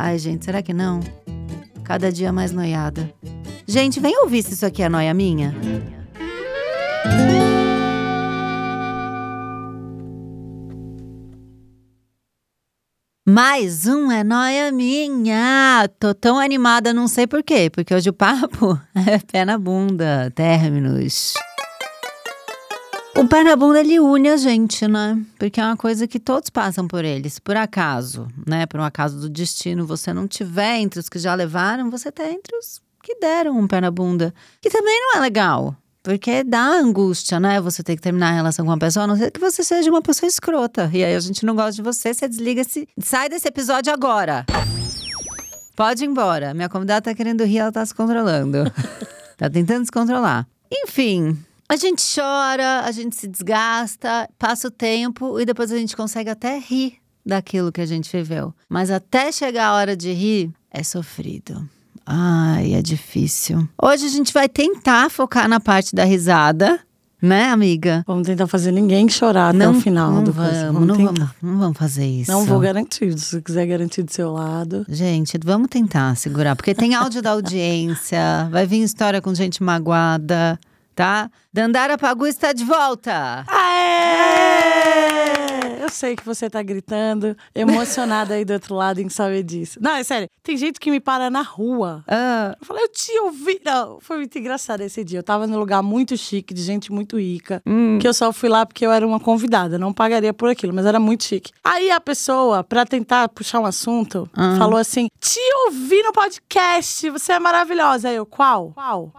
Ai, gente, será que não? Cada dia mais noiada. Gente, vem ouvir se isso aqui é noia minha. Mais um é noia minha. Tô tão animada, não sei por quê, porque hoje o papo é pé na bunda, términos. O bunda ele une a gente, né? Porque é uma coisa que todos passam por ele. Se por acaso, né, por um acaso do destino, você não tiver entre os que já levaram, você tá entre os que deram um pé na bunda. Que também não é legal. Porque dá angústia, né? Você ter que terminar a relação com uma pessoa, a não ser que você seja uma pessoa escrota. E aí a gente não gosta de você, você desliga se Sai desse episódio agora. Pode ir embora. Minha convidada tá querendo rir, ela tá se controlando. tá tentando se controlar. Enfim, a gente chora, a gente se desgasta, passa o tempo e depois a gente consegue até rir daquilo que a gente viveu. Mas até chegar a hora de rir, é sofrido. Ai, é difícil. Hoje a gente vai tentar focar na parte da risada. Né, amiga? Vamos tentar fazer ninguém chorar até o final não do vamos, coisa. não, vamos, não vamos fazer isso. Não vou garantir. Se você quiser garantir do seu lado. Gente, vamos tentar segurar, porque tem áudio da audiência, vai vir história com gente magoada tá? Dandara Pagu está de volta! Aê! Eu sei que você tá gritando, emocionada aí do outro lado em saber disso. Não, é sério, tem gente que me para na rua. Ah. Eu falei, eu te ouvi. Não, foi muito engraçado esse dia. Eu tava num lugar muito chique, de gente muito rica, Hum. que eu só fui lá porque eu era uma convidada, não pagaria por aquilo, mas era muito chique. Aí a pessoa, pra tentar puxar um assunto, Ah. falou assim: te ouvi no podcast, você é maravilhosa. Aí eu, qual? Qual?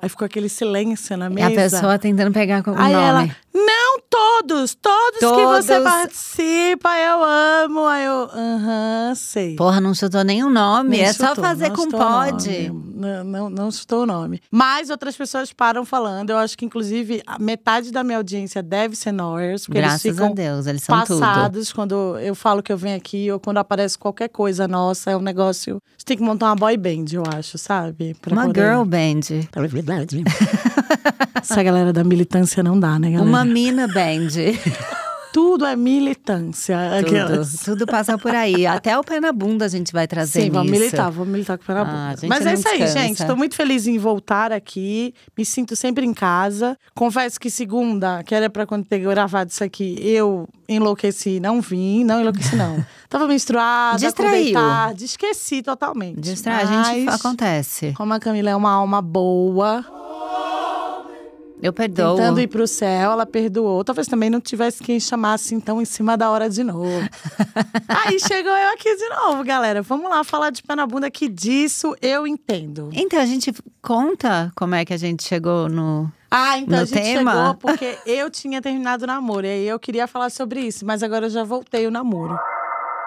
Aí ficou aquele silêncio na E mesa. a pessoa tentando pegar com o Aí nome. ela, não todos, todos, que você Todos. participa, eu amo. Aí eu, aham, sei. Porra, não chutou nenhum nome. É só chutou, fazer não com pode. Não, não, não chutou o nome. Mas outras pessoas param falando. Eu acho que, inclusive, a metade da minha audiência deve ser Noyers. Graças eles ficam a Deus, eles são tudo. passados quando eu falo que eu venho aqui ou quando aparece qualquer coisa nossa. É um negócio. Você tem que montar uma boy band, eu acho, sabe? Pra Uma poder- girl band. Essa galera da militância não dá, né, galera? Uma mina band. Tudo é militância. tudo, Aquelas. tudo passa por aí. Até o pé na bunda a gente vai trazer Sim, vamos militar, vamos militar com o pé na Ah, bunda. a gente Mas é isso aí, descansa. gente. Tô muito feliz em voltar aqui. Me sinto sempre em casa. Confesso que segunda, que era pra quando ter gravado isso aqui, eu enlouqueci, não vim. Não enlouqueci, não. Tava menstruada, Distraiu. esqueci totalmente. Distrai, a gente Mas, acontece. Como a Camila é uma alma boa, Eu perdoo. tentando ir pro céu, ela perdoou. Talvez também não tivesse quem chamasse então em cima da hora de novo. Aí chegou eu aqui de novo, galera. Vamos lá falar de pé na bunda, que disso eu entendo. Então, a gente conta como é que a gente chegou no. Ah, então No a gente tema? chegou porque eu tinha terminado o namoro. E aí eu queria falar sobre isso, mas agora eu já voltei o namoro.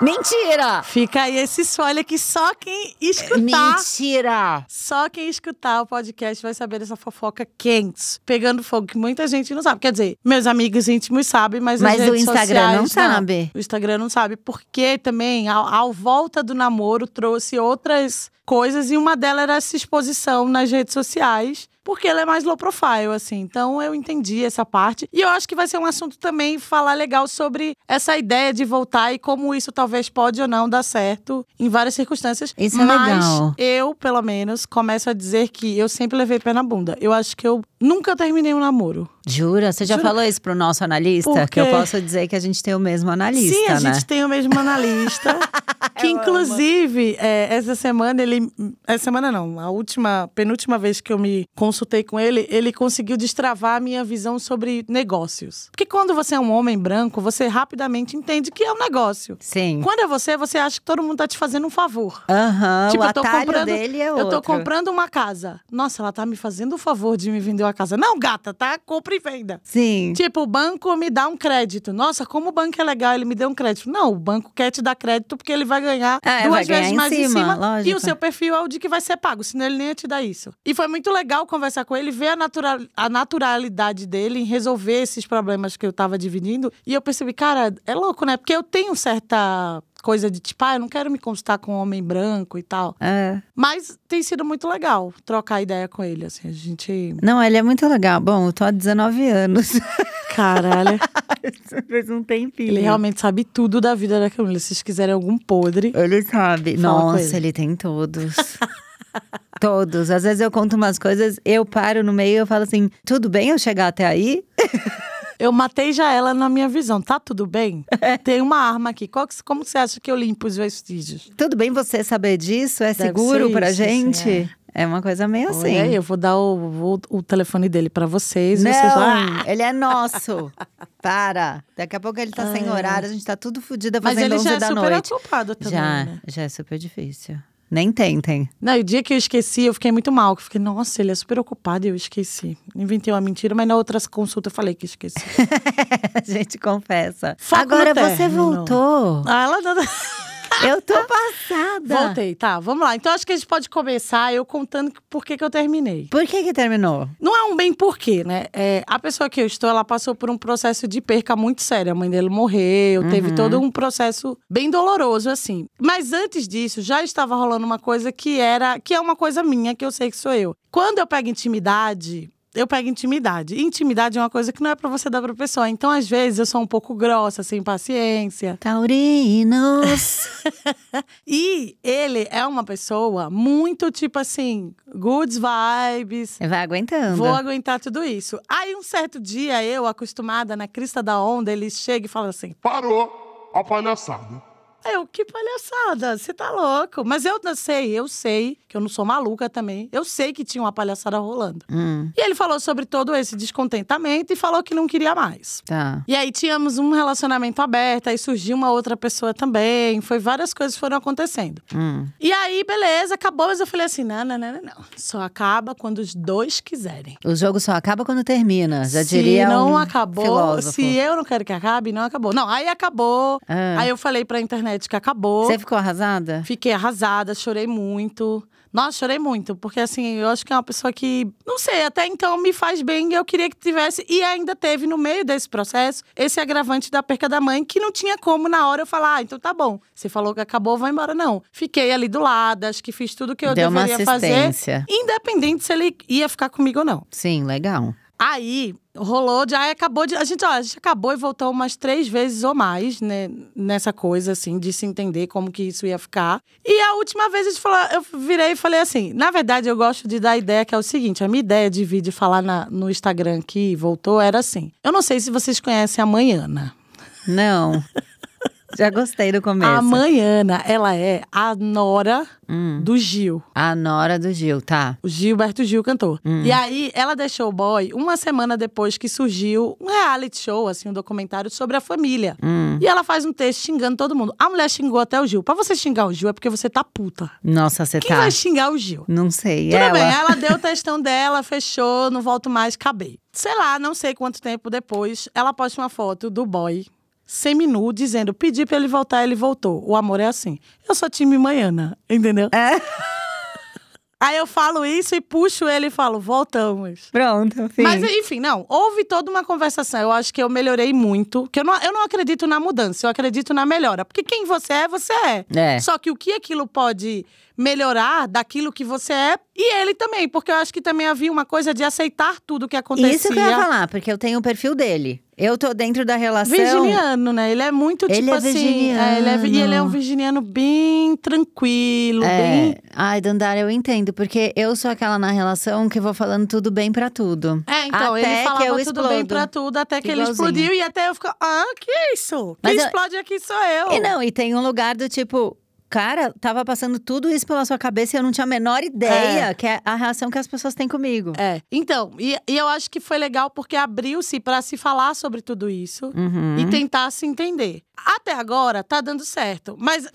Mentira! Fica aí esse spoiler que só quem escutar. Mentira! Só quem escutar o podcast vai saber dessa fofoca quente, pegando fogo, que muita gente não sabe. Quer dizer, meus amigos íntimos sabem, mas, Mas as o redes Instagram não sociais, sabe. O Instagram não sabe, porque também, ao, ao volta do namoro, trouxe outras coisas e uma delas era essa exposição nas redes sociais. Porque ela é mais low profile, assim. Então eu entendi essa parte. E eu acho que vai ser um assunto também falar legal sobre essa ideia de voltar e como isso talvez pode ou não dar certo em várias circunstâncias. Isso é Mas legal. eu, pelo menos, começo a dizer que eu sempre levei pé na bunda. Eu acho que eu nunca terminei um namoro. Jura? Você já Juro. falou isso pro nosso analista? Por Que eu posso dizer que a gente tem o mesmo analista, Sim, a né? gente tem o mesmo analista. que, Eu inclusive, é, essa semana ele. Essa semana não, a última, penúltima vez que eu me consultei com ele, ele conseguiu destravar a minha visão sobre negócios. Porque quando você é um homem branco, você rapidamente entende que é um negócio. Sim. Quando é você, você acha que todo mundo tá te fazendo um favor. Aham, Tipo, o eu tô comprando- dele é Eu tô comprando uma casa. Nossa, ela tá me fazendo o favor de me vender uma casa. Não, gata, tá? Compra e venda. Sim. Tipo, o banco me dá um crédito. Nossa, como o banco é legal, ele me deu um crédito. Não, o banco quer te dar crédito porque ele vai ganhar É, duas vai ganhar vezes em mais em cima, cima. E o seu perfil é o de que vai ser pago, senão ele nem ia te dar isso. E foi muito legal conversar com ele, ver a, natural, a naturalidade dele em resolver esses problemas que eu tava dividindo. E eu percebi, cara, é louco, né? Porque eu tenho certa coisa de tipo, ah, eu não quero me consultar com um homem branco e tal. É. Mas tem sido muito legal trocar ideia com ele, assim, a gente. Não, ele é muito legal. Bom, eu tô há 19 anos. Caralho. Fez um tempinho. Ele realmente sabe tudo da vida da Camila. Se vocês quiserem algum podre. Ele sabe. Nossa, ele. ele tem todos. todos. Às vezes eu conto umas coisas, eu paro no meio e eu falo assim: tudo bem eu chegar até aí? Eu matei já ela na minha visão. Tá tudo bem? Tem uma arma aqui. Que- como você acha que eu limpo os vestígios? Tudo bem você saber disso? É Deve seguro ser pra isso, assim, gente? é. uma coisa meio assim. Olha eu vou dar o, o- o telefone dele pra vocês. Não, vocês vão- ele é nosso. Para. Daqui a pouco ele tá sem horário, a gente tá tudo fodida Mas fazendo ele 11 já é super noite. ocupado também, já, né? já é super difícil. Nem tentem. Não, o dia que eu esqueci, eu fiquei muito mal. eu Fiquei, nossa, ele é super ocupado e eu esqueci. Inventei uma mentira, mas na outra consulta eu falei que esqueci. a gente confessa. Foco Agora você voltou. ah, ela não... Eu tô passada. Voltei, tá, vamos lá. Então acho que a gente pode começar eu contando por que que eu terminei. Por que que terminou? Não é um bem porquê, né? É, a pessoa que eu estou, ela passou por um processo de perca muito sério. A mãe dele morreu, teve todo um processo bem doloroso, assim. Mas antes disso, já estava rolando uma coisa que era, que é uma coisa minha, que eu sei que sou eu. Quando eu pego intimidade. Eu pego intimidade. E Intimidade é uma coisa que não é pra você dar pra pessoa. Então, às vezes, eu sou um pouco grossa, sem paciência. Taurinos. E ele é uma pessoa muito, tipo assim, good vibes, Vai aguentando. Vou aguentar tudo isso. Aí, um certo dia, eu, acostumada na crista da onda, ele chega e fala assim: Parou a palhaçada. Eu, que palhaçada, você tá louco. Mas eu sei, eu sei, que eu não sou maluca também. Eu sei que tinha uma palhaçada rolando. Hum, E ele falou sobre todo esse descontentamento e falou que não queria mais. tá. E aí tínhamos um relacionamento aberto, aí surgiu uma outra pessoa também. Foi várias coisas foram acontecendo. Hum. E aí, beleza, acabou, mas eu falei assim: não, não, não, não, não. Só acaba quando os dois quiserem. O jogo só acaba quando termina. Já se diria não um acabou, filósofo. se eu não quero que acabe, não acabou. Não, aí acabou. Ah. Aí eu falei pra internet que acabou. Você ficou arrasada? Fiquei arrasada, chorei muito. Nossa, chorei muito, porque assim, eu acho que é uma pessoa que, não sei, até então me faz bem e eu queria que tivesse. E ainda teve no meio desse processo esse agravante da perca da mãe, que não tinha como na hora eu falar, ah, então tá bom. Você falou que acabou, vai embora. Não. Fiquei ali do lado, acho que fiz tudo que eu Deu uma deveria fazer, independente se ele ia ficar comigo ou não. Sim, legal. Aí rolou de. Aí acabou de. A gente, ó, a gente acabou e voltou umas três vezes ou mais, né? Nessa coisa, assim, de se entender como que isso ia ficar. E a última vez a gente falou, eu virei e falei assim: na verdade, eu gosto de dar ideia que é o seguinte: a minha ideia de vir de falar na- no Instagram que voltou era assim. Eu não sei se vocês conhecem a Manhana. Não. Já gostei do começo. A Manhana, ela é a nora Hum. do Gil. A Nora do Gil, tá. O Gilberto Gil cantor. Hum. E aí, ela deixou o boy uma semana depois que surgiu um reality show, assim, um documentário sobre a família. Hum. E ela faz um texto xingando todo mundo. A mulher xingou até o Gil. Pra você xingar o Gil é porque você tá puta. Nossa, você Quem tá. vai xingar o Gil? Não sei. Tudo ela. bem, ela deu o textão dela, fechou, não volto mais, acabei. Sei lá, não sei quanto tempo depois, ela posta uma foto do boy seminu dizendo: pedi pra ele voltar, ele voltou. O amor é assim. Eu sou time Manhana, entendeu? É. Aí eu falo isso e puxo ele e falo: voltamos. Pronto, enfim. Mas, enfim, não. Houve toda uma conversação. Eu acho que eu melhorei muito. Que eu não, eu não acredito na mudança, eu acredito na melhora. Porque quem você é, você é. É. Só que o que aquilo pode melhorar daquilo que você é, e ele também. Porque eu acho que também havia uma coisa de aceitar tudo que acontecia. Isso que eu ia falar, porque eu tenho o perfil dele. Eu tô dentro da relação. Virginiano, né? Ele é muito Ele tipo é assim. é, ele é, e ele é um virginiano. virginiano bem tranquilo, É. bem. Ai, Dandara, eu entendo, porque eu sou aquela na relação que vou falando tudo bem pra tudo. É, então, Até ele falava tudo bem explodo. pra tudo, até que ele Igualzinho. explodiu. E até eu fico, ah, que isso? Mas Quem eu- explode aqui sou eu. E não, e tem um lugar do tipo. Cara, tava passando tudo isso pela sua cabeça e eu não tinha a menor ideia que é a reação que as pessoas têm comigo. É, então, e, e eu acho que foi legal porque abriu-se pra se falar sobre tudo isso Uhum. e tentar se entender. Até agora tá dando certo, mas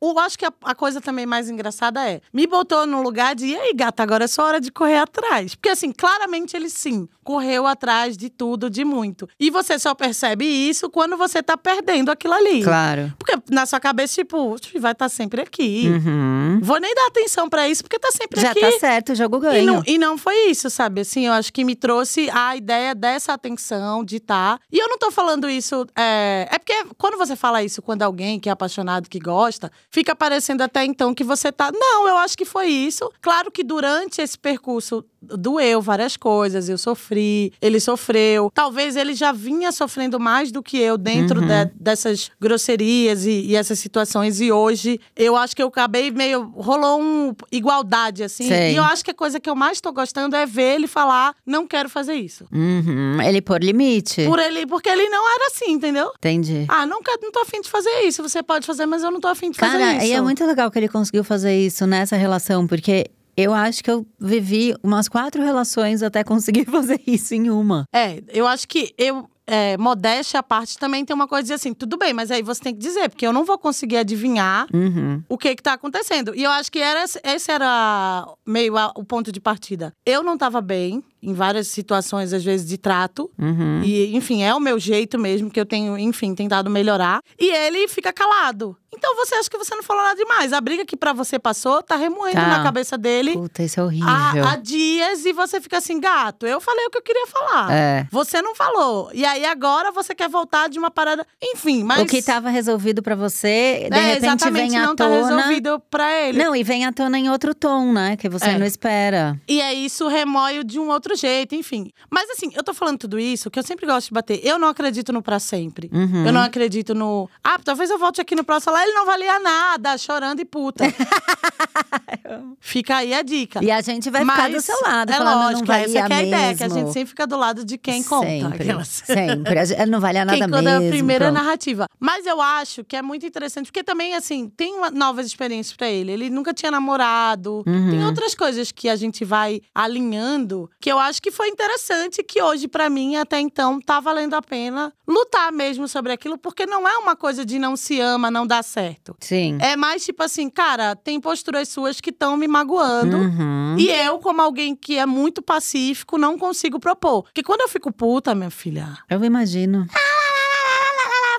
eu acho que a, a coisa também mais engraçada é, me botou no lugar de, e aí, gata, agora é só hora de correr atrás. Porque assim, claramente ele sim, correu atrás de tudo, de muito. E você só percebe isso quando você tá perdendo aquilo ali. Claro. Porque na sua cabeça, tipo, vai estar sempre aqui. Uhum. Vou nem dar atenção pra isso, porque tá sempre Já aqui. tá certo, jogo E ganho. não, e não foi isso, sabe? Assim, eu acho que me trouxe a ideia dessa atenção de estar. E eu não tô falando isso. É, é porque quando você fala isso quando alguém que é apaixonado, que gosta, fica parecendo até então que você tá. Não, eu acho que foi isso. Claro que durante esse percurso doeu várias coisas, eu sofri, ele sofreu. Talvez ele já vinha sofrendo mais do que eu dentro Uhum. de- dessas grosserias e, e essas situações. E hoje eu acho que eu acabei meio. rolou um igualdade, assim. Sei. E eu acho que a coisa que eu mais tô gostando é ver ele falar: não quero fazer isso. Uhum. Ele pôr limite. Por ele, porque ele não era assim, entendeu? Entendi. Ah, não, quero, não tô afim de fazer isso. Você pode fazer, mas eu não tô afim de fazer Cara, isso. e é muito legal que ele conseguiu fazer isso nessa relação, porque eu acho que eu vivi umas quatro relações até conseguir fazer isso em uma. É, eu acho que eu. É, modéstia à parte também tem uma coisa de assim, tudo bem, mas aí você tem que dizer, porque eu não vou conseguir adivinhar Uhum. o que que tá acontecendo. E eu acho que era, esse era meio a- o ponto de partida. Eu não tava bem em várias situações, às vezes, de trato. Uhum. E, enfim, é o meu jeito mesmo, que eu tenho, enfim, tentado melhorar. E ele fica calado. Então você acha que você não falou nada demais. A briga que pra você passou tá remoendo Tá. na cabeça dele Puta, isso é horrível. há, há dias e você fica assim, gato, eu falei o que eu queria falar. É. Você não falou. E aí agora você quer voltar de uma parada. Enfim, mas. O que tava resolvido pra você, de é, repente exatamente, vem à não tá tona. resolvido pra ele. Não, e vem à tona em outro tom, né? Que você É. não espera. E aí isso remoe de um outro jeito, enfim. Mas assim, eu tô falando tudo isso, que eu sempre gosto de bater. Eu não acredito no pra sempre. Uhum. Eu não acredito no. Ah, talvez eu volte aqui no próximo lá, ele não valia nada, chorando e puta. Fica aí a dica. E a gente vai ficar do Mas seu lado, é falando lógico, não valia essa que é a ideia, que a gente sempre fica do lado de quem conta. Sempre, aquelas. sempre. Gente- Não valia nada Quem conta mesmo. a primeira pronto. narrativa. Mas eu acho que é muito interessante, porque também, assim, tem novas experiências pra ele. Ele nunca tinha namorado. Uhum. Tem outras coisas que a gente vai alinhando, que eu acho que foi interessante, que hoje, pra mim, até então, tá valendo a pena lutar mesmo sobre aquilo, porque não é uma coisa de não se ama, não dá certo. Sim. É mais tipo assim, cara, tem posturas suas que estão me magoando. Uhum. E eu, como alguém que é muito pacífico, não consigo propor. Porque quando eu fico puta, minha filha, Eu imagino.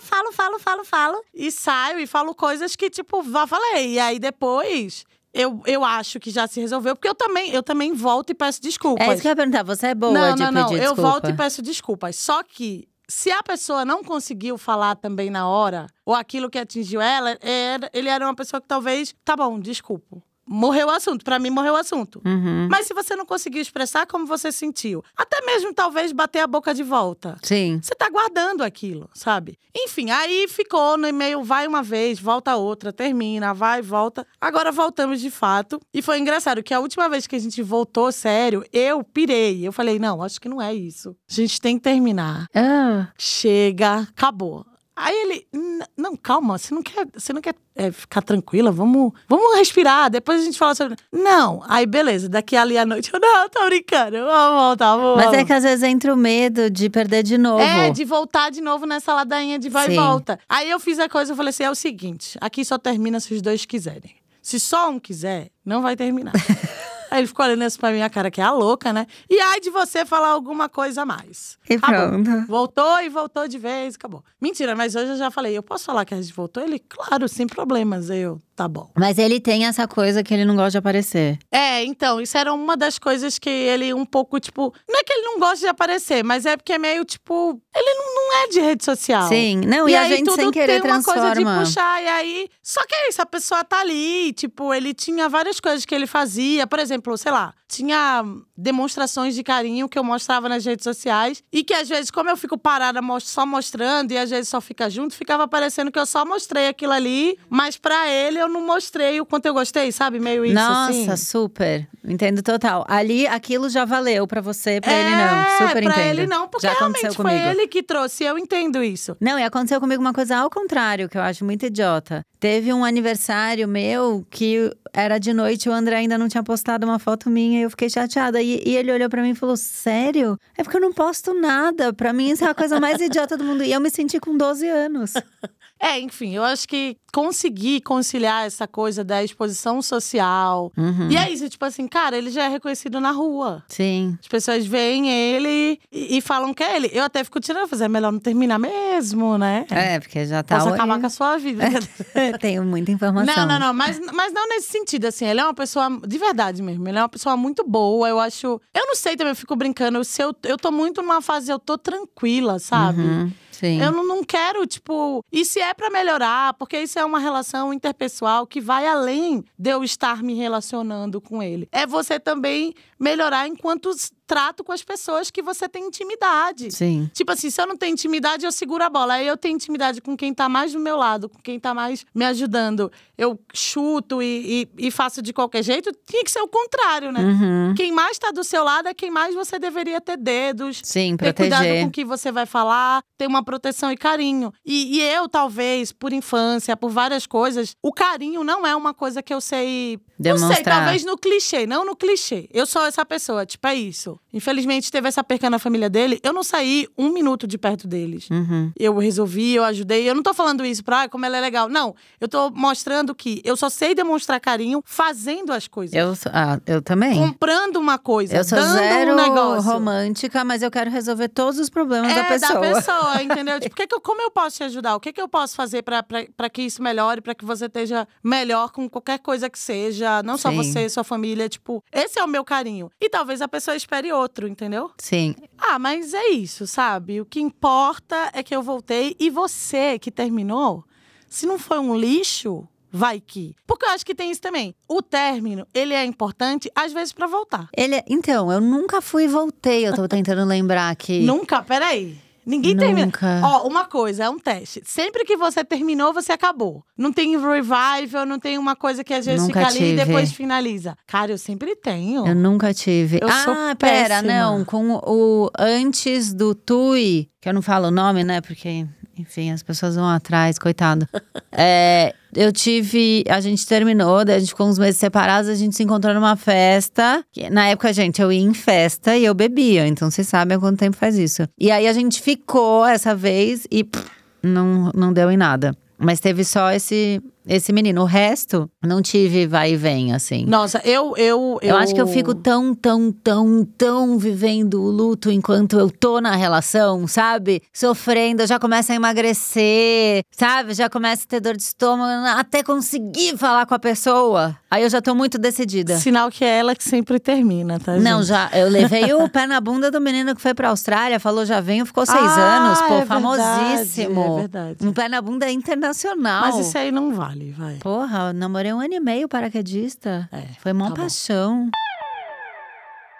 falo, falo, falo, falo. E saio e falo coisas que, tipo, já falei. E aí depois. Eu, eu acho que já se resolveu, porque eu também, eu também volto e peço desculpas. É isso que eu ia perguntar. Você é boa não, de não, não. pedir Eu desculpa? volto e peço desculpas. Só que se a pessoa não conseguiu falar também na hora, ou aquilo que atingiu ela, era, ele era uma pessoa que talvez, tá bom, desculpa. Morreu o assunto. Pra mim, morreu o assunto. Uhum. Mas se você não conseguiu expressar como você sentiu, até mesmo talvez bater a boca de volta. Sim. Você tá guardando aquilo, sabe? Enfim, aí ficou no e-mail, vai uma vez, volta outra, termina, vai, volta. Agora voltamos de fato. E foi engraçado que a última vez que a gente voltou sério, eu pirei. Eu falei, não, acho que não é isso. A gente tem que terminar. Ah, Chega, acabou. Aí ele, "N- não, calma, você não quer, você não quer é, ficar tranquila, vamos, vamos respirar, depois a gente fala sobre. Não, aí beleza, daqui ali à noite, eu, não, tô brincando, vamos voltar, vamos. mas é vamos." que às vezes entra o medo de perder de novo. É, de voltar de novo nessa ladainha de vai Sim. e volta. Aí eu fiz a coisa, eu falei assim: é o seguinte, aqui só termina se os dois quiserem. Se só um quiser, não vai terminar. Aí ele ficou olhando assim pra minha cara, que é a louca, né? E ai de você falar alguma coisa a mais. E Acabou. pronto. Voltou e voltou de vez, acabou. Mentira, mas hoje eu já falei, eu posso falar que a gente voltou? Ele, claro, sem problemas. Eu, tá bom. Mas ele tem essa coisa que ele não gosta de aparecer. É, então, isso era uma das coisas que ele um pouco, tipo. Não é que ele não gosta de aparecer, mas é porque é meio, tipo. Ele não, não é de rede social. Sim. Não, e, E, a gente sem querer tem uma coisa de transforma. puxar, e aí. Só que é isso, a pessoa tá ali, tipo, ele tinha várias coisas que ele fazia. Por exemplo, sei lá, tinha demonstrações de carinho que eu mostrava nas redes sociais. E que às vezes, como eu fico parada só mostrando, e às vezes só fica junto, ficava parecendo que eu só mostrei aquilo ali, mas pra ele eu não mostrei o quanto eu gostei, sabe? Meio isso. Nossa, assim. super. Entendo total. Ali, aquilo já valeu pra você, pra ele É, não. Super pra entendo. ele não, porque já realmente foi comigo. ele que trouxe, eu entendo isso. Não, e aconteceu comigo uma coisa ao contrário, que eu acho muito idiota. Teve um aniversário meu que era de noite, o André ainda não tinha postado uma foto minha e eu fiquei chateada. E, e ele olhou pra mim e falou: Sério? É porque eu não posto nada. Pra mim, isso é a coisa mais idiota do mundo. E eu me senti com 12 anos. É, enfim, eu acho que conseguir conciliar essa coisa da exposição social. Uhum. E é isso, tipo assim, cara, ele já é reconhecido na rua. Sim. As pessoas veem ele e, e falam que é ele. Eu até fico tirando, fazer é melhor não terminar mesmo, né? É, porque já tá. Posso acabar com a sua vida. Tenho muita informação. Não, não, não, mas, mas não nesse sentido, assim. Ele é uma pessoa, de verdade mesmo, ele é uma pessoa muito boa. Eu acho. Eu não sei também, eu fico brincando. Se eu, eu tô muito numa fase, eu tô tranquila, sabe? Uhum, sim. Eu não, não quero, tipo. E se é pra melhorar, porque isso é uma relação interpessoal que vai além de eu estar me relacionando com ele. É você também melhorar enquanto trato com as pessoas que você tem intimidade. Sim. Tipo assim, se eu não tenho intimidade, eu seguro a bola. Aí eu tenho intimidade com quem tá mais do meu lado, com quem tá mais me ajudando. Eu chuto e, e- e faço de qualquer jeito. Tinha que ser o contrário, né? Uhum. Quem mais tá do seu lado é quem mais você deveria ter dedos, Sim, ter cuidado com o que você vai falar, ter uma proteção e carinho. E, e eu, talvez, por infância, por várias coisas, o carinho não é uma coisa que eu sei. Não sei, Demonstrar. talvez no clichê, não no clichê. Eu sou essa pessoa, tipo, é isso. Infelizmente, teve essa perca na família dele, eu não saí um minuto de perto deles. Uhum. Eu resolvi, eu ajudei. Eu não tô falando isso pra ah, como ela é legal. Não, eu tô mostrando que eu só sei demonstrar carinho fazendo as coisas. Eu, ah, eu também. Comprando uma coisa, Eu sou dando zero um negócio. romântica, mas eu quero resolver todos os problemas É, da pessoa. pessoa, entendeu? tipo, que que eu- como eu posso te ajudar? O que, que eu posso fazer pra- pra pra que isso melhore, pra que você esteja melhor com qualquer coisa que seja? Não só Sim. você, sua família. Tipo, esse é o meu carinho. E talvez a pessoa espere outro, entendeu? Sim. Ah, mas é isso, sabe? O que importa é que eu voltei e você que terminou, se não foi um lixo, vai que. Porque eu acho que tem isso também. O término, ele é importante às vezes pra voltar. Ele, é- então, eu nunca fui e voltei. Eu tô tentando lembrar aqui. Nunca, peraí. Ninguém termina. Nunca. Ó, uma coisa, é um teste. Sempre que você terminou, você acabou. Não tem revival, não tem uma coisa que às vezes Nunca fica ali e depois finaliza. Cara, eu sempre tenho. Eu nunca tive. Eu ah, pera, não. Com o antes do Tui, que eu não falo o nome, né? Porque, enfim, as pessoas vão atrás, coitado. É, eu tive. A gente terminou, daí a gente ficou uns meses separados, a gente se encontrou numa festa. que, na época, gente, eu ia em festa e eu bebia. Então vocês sabem há quanto tempo faz isso. E aí a gente ficou essa vez e pff, não, não deu em nada. Mas teve só esse, esse menino. O resto, não tive vai e vem, assim. Nossa, eu, eu, Eu acho que eu fico tão, tão, tão, tão vivendo o luto enquanto eu tô na relação, sabe? Sofrendo, eu já começo a emagrecer, sabe? Já começo a ter dor de estômago até conseguir falar com a pessoa. Aí eu já tô muito decidida. Sinal que é ela que sempre termina, tá? Não, gente? já. Eu levei o pé na bunda do menino que foi pra Austrália, falou já venho, ficou seis Ah, anos, pô, é verdade, famosíssimo. é verdade. Um pé na bunda internacional. Mas isso aí não vai. Porra, eu namorei um ano e meio paraquedista. É, Foi mó tá bom. paixão.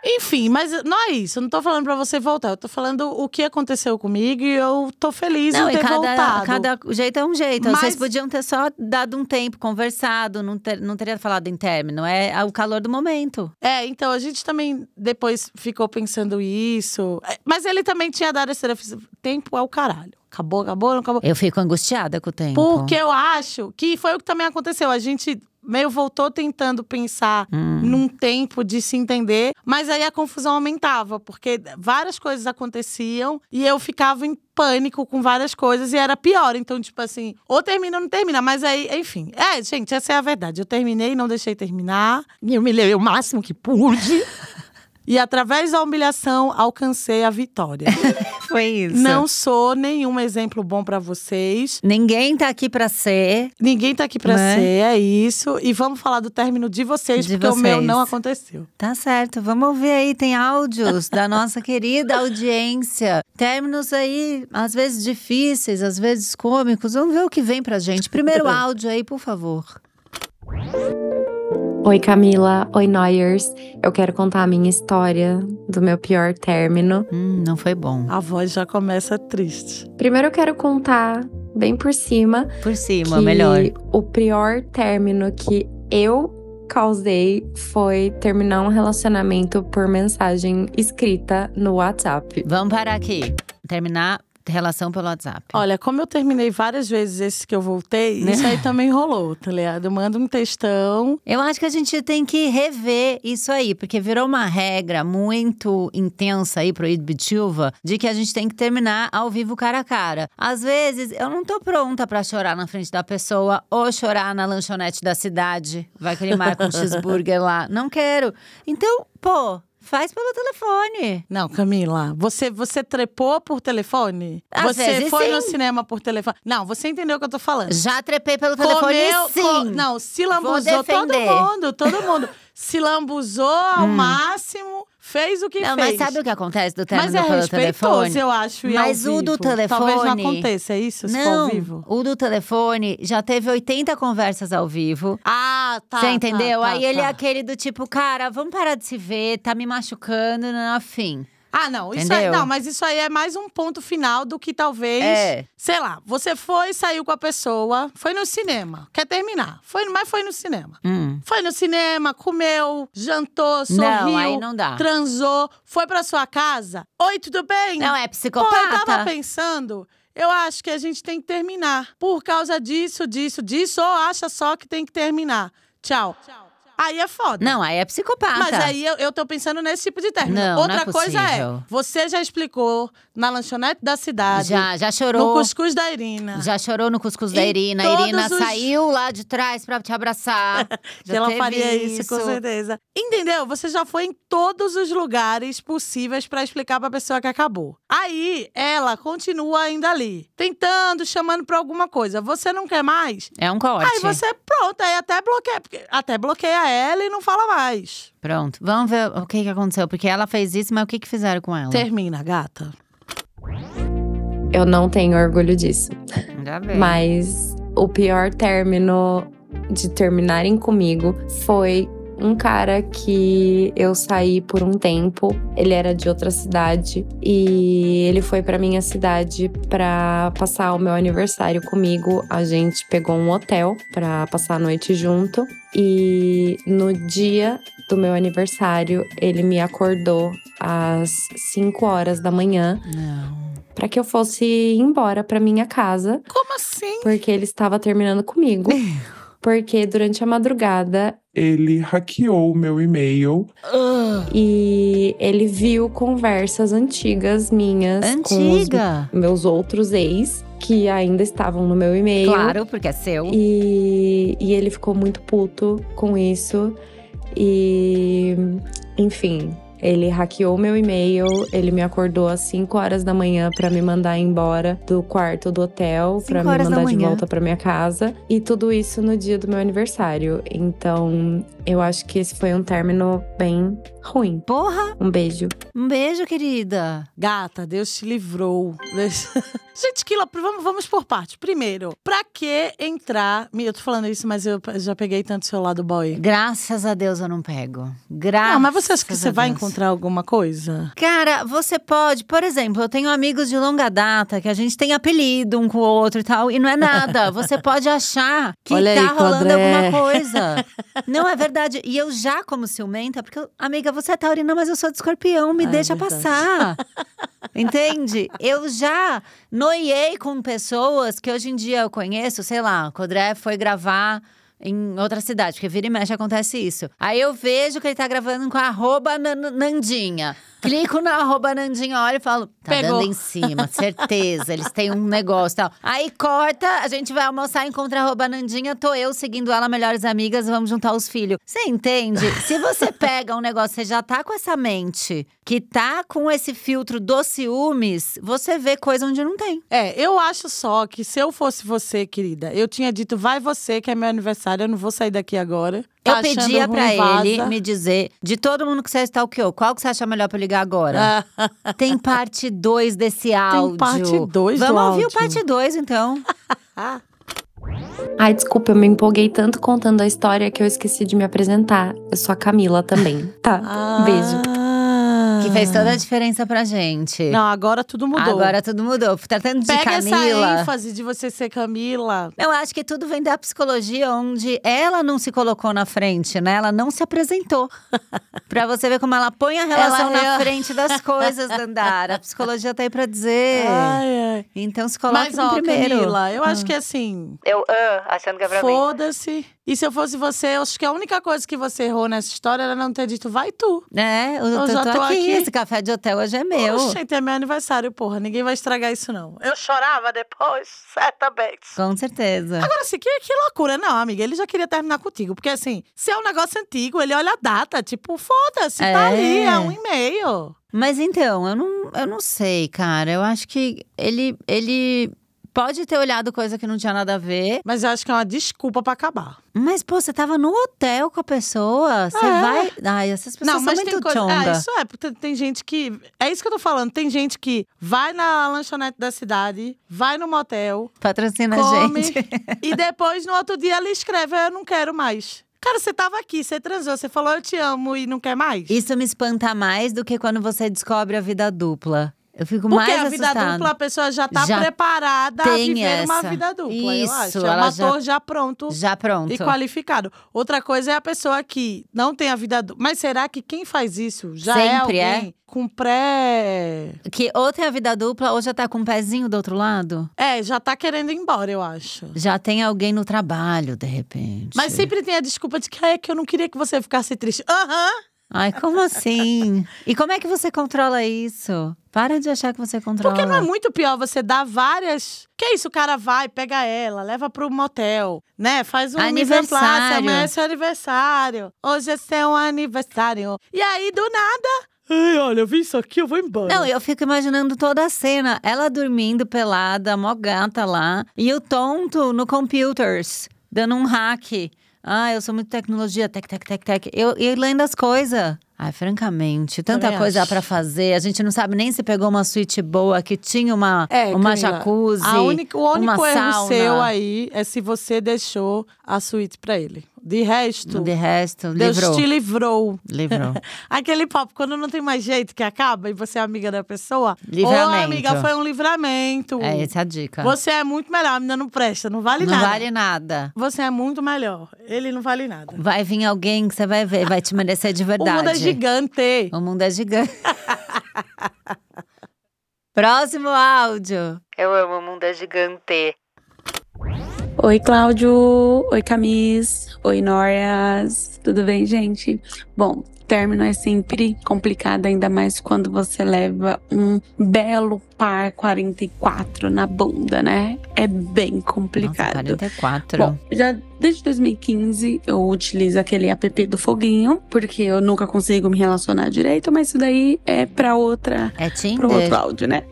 Enfim, mas não é isso. Eu não tô falando pra você voltar. Eu tô falando o que aconteceu comigo e eu tô feliz Não, em e ter cada, voltado. cada jeito é um jeito. Mas- Vocês podiam ter só dado um tempo, conversado, não, ter- não teria falado em término. É o calor do momento. É, então a gente também depois ficou pensando isso. É, Mas ele também tinha dado esse tempo é o caralho. Acabou, acabou, não acabou. Eu fico angustiada com o tempo. Porque eu acho que foi o que também aconteceu. A gente meio voltou tentando pensar Hum. num tempo de se entender, mas aí a confusão aumentava, porque várias coisas aconteciam e eu ficava em pânico com várias coisas e era pior. Então, tipo assim, ou termina ou não termina, mas aí, enfim. É, gente, essa é a verdade. Eu terminei, não deixei terminar, eu me levei o máximo que pude. E através da humilhação alcancei a vitória. Foi isso. Não sou nenhum exemplo bom pra vocês. Ninguém tá aqui pra ser. Ninguém tá aqui pra Né? ser, é isso. E vamos falar do término de vocês, De porque o meu vocês. não aconteceu. Tá certo, vamos ouvir aí. Tem áudios da nossa querida audiência. Términos aí, às vezes difíceis, às vezes cômicos. Vamos ver o que vem pra gente. Primeiro áudio aí, por favor. Oi Camila, oi Noyers. Eu quero contar a minha história do meu pior término. Hum, não foi bom. A voz já começa triste. Primeiro eu quero contar bem por cima Por cima, que melhor. o pior término que eu causei foi terminar um relacionamento por mensagem escrita no WhatsApp. Vamos parar aqui. Terminar relação pelo WhatsApp. Olha, como eu terminei várias vezes esses que eu voltei, Né? isso aí também rolou, tá ligado? Eu mando um textão. Eu acho que a gente tem que rever isso aí, porque virou uma regra muito intensa aí, proibitiva, de que a gente tem que terminar ao vivo cara a cara. Às vezes, eu não tô pronta pra chorar na frente da pessoa ou chorar na lanchonete da cidade. Vai que ele marca um cheeseburger lá. Não quero. Então, pô, faz pelo telefone. Não, Camila, você você trepou por telefone? Às você foi sim. no cinema por telefone? Não, você entendeu o que eu tô falando. Já trepei pelo telefone, Comeu, sim. co- não, se lambuzou todo mundo, todo mundo. Se lambuzou ao máximo, fez o que Não, fez. mas sabe o que acontece do Mas término é pelo telefone? eu acho, Mas o do vivo. Talvez não telefone- aconteça, é isso? Se Não, ao vivo? o do telefone já teve 80 conversas ao vivo. Ah, tá. Você tá, entendeu? tá, Aí ele é tá. aquele do tipo, cara, vamos parar de se ver, tá me machucando, não afim. Ah, não, isso aí, não, mas isso aí é mais um ponto final do que talvez. É. Sei lá, você foi, saiu com a pessoa, foi no cinema. Quer terminar? Foi, mas foi no cinema. Hum. Foi no cinema, comeu, jantou, sorriu, Não, aí não dá. transou, foi pra sua casa. Oi, tudo bem? Não, é Pô, eu psicopata. tava pensando, eu acho que a gente tem que terminar. Por causa disso, disso, disso, ou acha só que tem que terminar. Tchau. Aí é foda. Não, aí é psicopata. Mas aí eu, eu tô pensando nesse tipo de término. Não, não Outra é coisa é, você já explicou na lanchonete da cidade, Já, já no chorou. cuscuz da Irina. Já chorou no cuscuz da Em Irina. A todos Irina os- saiu lá de trás pra te abraçar. Já ela teve faria isso, com certeza. Entendeu? Você já foi em todos os lugares possíveis pra explicar pra pessoa que acabou. Aí, ela continua ainda ali, tentando, chamando pra alguma coisa. Você não quer mais? É um corte. Aí você, pronto, aí até bloqueia, porque- até bloqueia ela e não fala mais. Pronto, vamos ver o que, que aconteceu. Porque ela fez isso, mas o que, que fizeram com ela? Termina, gata. Eu não tenho orgulho disso. Ainda bem. Mas o pior término de terminarem comigo foi um cara que eu saí por um tempo. Ele era de outra cidade e ele foi pra minha cidade pra passar o meu aniversário comigo. A gente pegou um hotel pra passar a noite junto e no dia do meu aniversário ele me acordou às 5 horas da manhã Não. para que eu fosse embora pra minha casa Como assim? porque ele estava terminando comigo. Porque durante a madrugada Ele hackeou o meu e-mail. e ele viu conversas antigas minhas Antiga. com os meus outros ex que ainda estavam no meu e-mail. Claro, porque é seu. E, e ele ficou muito puto com isso. E, enfim, ele hackeou meu e-mail, ele me acordou às 5 horas da manhã pra me mandar embora do quarto do hotel, pra me mandar de volta pra minha casa. E tudo isso no dia do meu aniversário. Então, eu acho que esse foi um término bem ruim. Porra, Um beijo. um beijo, querida. Gata, Deus te livrou. Gente, Kila, vamos, vamos por parte. Primeiro, pra que entrar. Eu tô falando isso, mas eu já peguei tanto seu lado boy. Graças a Deus eu não pego. Graças Não, mas você acha que você vai Deus. Encontrar alguma coisa? Cara, você pode, por exemplo, eu tenho amigos de longa data que a gente tem apelido um com o outro e tal, e não é nada. Você pode achar que Olha tá aí rolando alguma coisa. Não é verdade. E eu já, como ciumenta, porque, amiga, você é taurina, mas eu sou de escorpião, me Ah, é deixa verdade. passar. Entende? Eu já noiei com pessoas que hoje em dia eu conheço, sei lá, o Codré foi gravar em outra cidade, porque vira e mexe acontece isso. Aí eu vejo que ele tá gravando com a arroba Nan- Nandinha. Clico na arroba Nandinha, olho e falo, tá Pegou. dando em cima, certeza, eles têm um negócio e tal. Aí corta, a gente vai almoçar, encontra a arroba Nandinha, tô eu seguindo ela, melhores amigas, vamos juntar os filhos. Você entende? Se você pega um negócio, você já tá com essa mente, que tá com esse filtro dos ciúmes, você vê coisa onde não tem. É, eu acho só que se eu fosse você, querida, eu tinha dito, vai você, que é meu aniversário, eu não vou sair daqui agora. Eu Tá achando pedia pra ele me dizer, de todo mundo que você stalkeou, qual que você acha melhor pra eu ligar agora? Ah, Tem parte 2 desse áudio. parte dois do Vamos ouvir o parte 2, então. Ai, desculpa, eu me empolguei tanto contando a história que eu esqueci de me apresentar. Eu sou a Camila também. Tá, beijo. Que fez toda a diferença pra gente. Não, agora tudo mudou. Agora tudo mudou. Tratando de Pega Camila. essa ênfase de você ser Camila. Eu acho que tudo vem da psicologia, onde ela não se colocou na frente, né? Ela não se apresentou. pra você ver como ela põe a relação Ela na é- frente das coisas, Dandara. A psicologia tá aí pra dizer. Ai, ai. Então se coloque Mas, ó, primeiro. Camila, eu Ah. acho que assim, Eu, ah, achando que é pra mim. foda-se. E se eu fosse você, eu acho que a única coisa que você errou nessa história era não ter dito, vai tu. É, eu, Eu tô, já tô tô aqui. aqui. Esse café de hotel hoje é meu. Gente, é meu aniversário, porra. Ninguém vai estragar isso, não. Eu chorava depois, certamente. Com certeza. Agora, assim, que, que loucura, não, amiga. Ele já queria terminar contigo. Porque, assim, se é um negócio antigo, ele olha a data. Tipo, foda-se, tá É. ali, é um e-mail. Mas então, eu não, eu não sei, cara. Eu acho que ele, ele pode ter olhado coisa que não tinha nada a ver. Mas eu acho que é uma desculpa pra acabar. Mas, pô, você tava no hotel com a pessoa. Você É. vai. Ai, essas pessoas Não, são mas muito tem coisa. chonga. Ah, isso é, porque tem gente que. É isso que eu tô falando. Tem gente que vai na lanchonete da cidade, vai no motel, Patrocina a come gente. e depois no outro dia ela escreve: Eu não quero mais. Cara, você tava aqui, você transou, você falou eu te amo e não quer mais? Isso me espanta mais do que quando você descobre a vida dupla. Eu fico Porque mais a vida assustada. dupla, a pessoa já tá Já preparada a viver uma essa. vida dupla, eu Isso, acho. É um ela já- ator já pronto Já pronto. e qualificado. Outra coisa é a pessoa que não tem a vida dupla. Mas será que quem faz isso já é Sempre é? alguém com pré. Que ou tem a vida dupla ou já tá com um pezinho do outro lado. É, já tá querendo ir embora, eu acho. Já tem alguém no trabalho, de repente. Mas sempre tem a desculpa de que "Ah, é que eu não queria que você ficasse triste. Aham. Ai, como assim? e como é que você controla isso? Para de achar que você controla. Porque não é muito pior você dar várias. Que é isso, o cara vai, pega ela, leva pro motel, né? Faz um Aniversário. aniversário. Amanhã é seu aniversário. Hoje é seu aniversário. E aí, do nada. Ai, olha, eu vi isso aqui, eu vou embora. Não, eu fico imaginando toda a cena. Ela dormindo pelada, mó gata lá. E o tonto no computers, dando um hack. Ah, eu sou muito tecnologia, tec, tec, tec, tec. Eu, eu lendo as coisas. Ai, francamente, tanta Também coisa pra fazer. A gente não sabe nem se pegou uma suíte boa que tinha uma, É, uma Camila, jacuzzi. a única, o único uma erro sauna. seu aí é se você deixou a suíte pra ele. De resto, De resto, Deus livrou. te livrou. Livrou. Aquele papo, quando não tem mais jeito que acaba e você é amiga da pessoa. Livramento. Ô, amiga, foi um livramento. É, essa é a dica. Você é muito melhor, a menina não presta, não vale não nada. vale nada. Você é muito melhor. Ele não vale nada. Vai vir alguém que você vai ver, vai te merecer de O verdade. Gigante. O mundo é gigante. Próximo áudio. Eu amo o mundo é gigante. Oi, Cláudio. Oi, Camis. Oi, Nórias. Tudo bem, gente? Bom, término é sempre complicado, ainda mais quando você leva um belo par 44 na bunda, né? É bem Nossa, complicado. 44. Bom, já desde 2015 eu utilizo aquele app do foguinho, porque eu nunca consigo me relacionar direito, mas isso daí é pra outra é pro outro Tinder? áudio, né?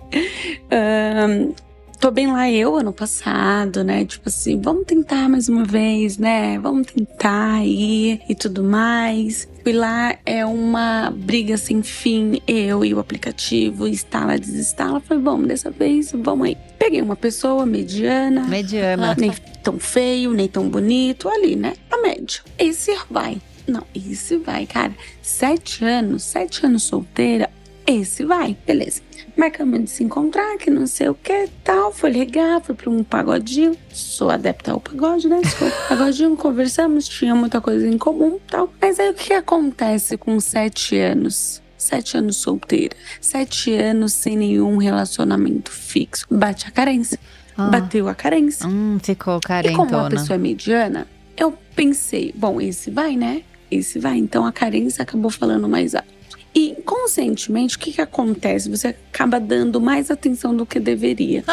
Ahn, tô bem lá eu ano passado, né? Tipo assim, vamos tentar mais uma vez, né? Vamos tentar aí e tudo mais. Fui lá, é uma briga sem fim, eu e o aplicativo, instala, desinstala. Falei, bom, dessa vez, vamos aí. Peguei uma pessoa mediana, Mediana. nem tão feio, nem tão bonito, ali, né? A média. Esse vai. Não, esse vai, cara. Sete anos, sete anos solteira, esse vai. Beleza. Marcamos de se encontrar, que não sei o que tal. Foi legal, foi pra um pagodinho. Sou adepta ao pagode, né? Sou pagodinho, conversamos, tinha muita coisa em comum tal. Mas aí o que acontece com sete anos? Sete anos solteira. Sete anos sem nenhum relacionamento fixo. Bate a carência. Ah. Bateu a carência. Hum, ficou E como uma carentona. pessoa é mediana, eu pensei, bom, esse vai, né? Esse vai. Então a carência acabou falando mais alto. E inconscientemente, o que, que acontece? Você acaba dando mais atenção do que deveria.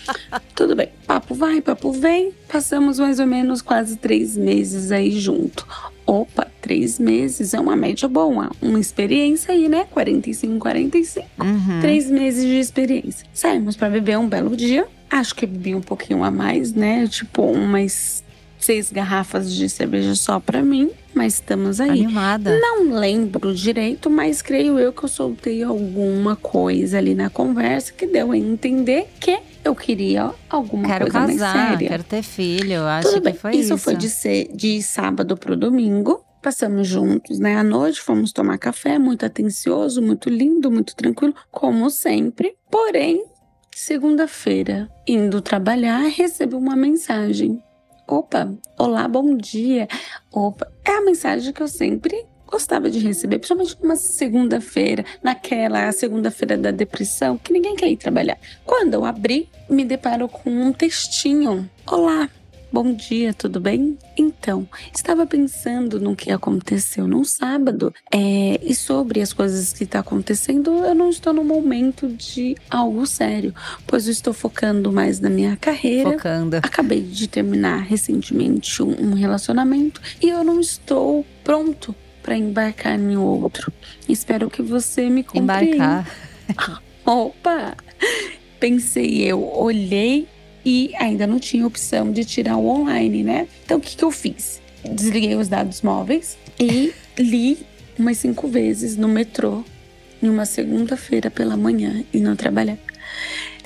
Tudo bem, papo vai, papo vem. Passamos mais ou menos quase três meses aí junto. Opa, três meses é uma média boa. Uma experiência aí, né? 45, 45. Uhum. Três meses de experiência. Saímos pra beber um belo dia. Acho que bebi um pouquinho a mais, né? Tipo, umas seis garrafas de cerveja só pra mim. Mas estamos aí. Animada. Não lembro direito, mas creio eu que eu soltei alguma coisa ali na conversa que deu a entender que eu queria alguma Quero coisa mais casar, séria. quero ter filho. Acho Tudo que bem. foi isso. isso foi de, ser, de sábado pro domingo. Passamos juntos, né? À noite fomos tomar café, muito atencioso, muito lindo, muito tranquilo, como sempre. Porém, segunda-feira, indo trabalhar, recebo uma mensagem. Opa, olá, bom dia. Opa, é a mensagem que eu sempre gostava de receber, principalmente numa segunda-feira, naquela segunda-feira da depressão, que ninguém quer ir trabalhar. Quando eu abri, me deparo com um textinho. Olá, Bom dia, tudo bem? Então, estava pensando no que aconteceu no sábado é, e sobre as coisas que está acontecendo. Eu não estou no momento de algo sério, pois eu estou focando mais na minha carreira. Focando. Acabei de terminar recentemente um, relacionamento e eu não estou pronto para embarcar em outro. Espero que você me compreenda. Embarcar. Opa! Pensei eu, olhei e ainda não tinha opção de tirar o online, né? Então o que, que eu fiz? Desliguei os dados móveis e li umas cinco vezes no metrô em uma segunda-feira pela manhã e não trabalhar.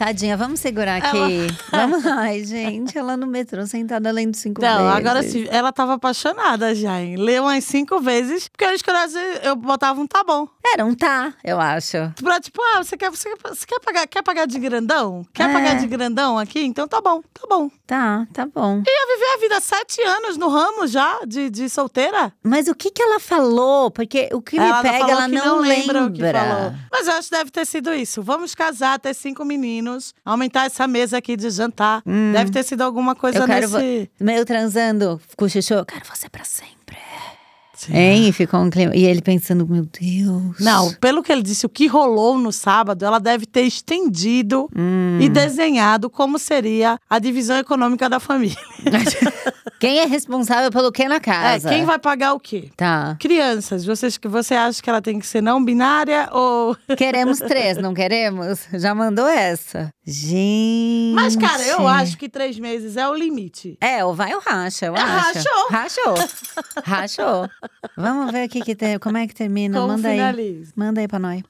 Tadinha, vamos segurar aqui. Vamos. Ai, gente, ela no metrô sentada lendo cinco Não, vezes. agora sim, ela tava apaixonada já, hein? Leu umas cinco vezes, porque eu escrevi, eu botava um tá bom. Era um tá, eu acho. Pra tipo, ah, você quer, você, quer- você quer pagar, quer pagar de grandão? Quer É. pagar de grandão aqui? Então tá bom, tá bom. Tá, tá bom. Ia viver a vida sete anos no ramo já, de, de solteira. Mas o que que ela falou? Porque o que me ela pega, falou ela que não, lembra o que lembra. falou. Mas eu acho que deve ter sido isso. Vamos casar, ter cinco meninos, aumentar essa mesa aqui de jantar. Deve ter sido alguma coisa Hum. Eu quero nesse. Meio transando, cochichou, eu quero você pra sempre. Sim. Hein? E ficou um clima. E ele pensando, meu Deus. Não, pelo que ele disse, o que rolou no sábado, ela deve ter estendido Hum. e desenhado como seria a divisão econômica da família. Quem é responsável pelo que na É, casa? quem vai pagar o quê? Tá. Crianças, vocês que você acha que ela tem que ser não binária ou Queremos três, não queremos? Já mandou essa. Gente. Mas cara, eu acho que três meses é o limite. É, ou vai ou racha, eu É, acho. rachou. Rachou. Rachou. Vamos ver o que que tem, como é que termina. Como Manda aí. finaliza? Manda aí pra nós.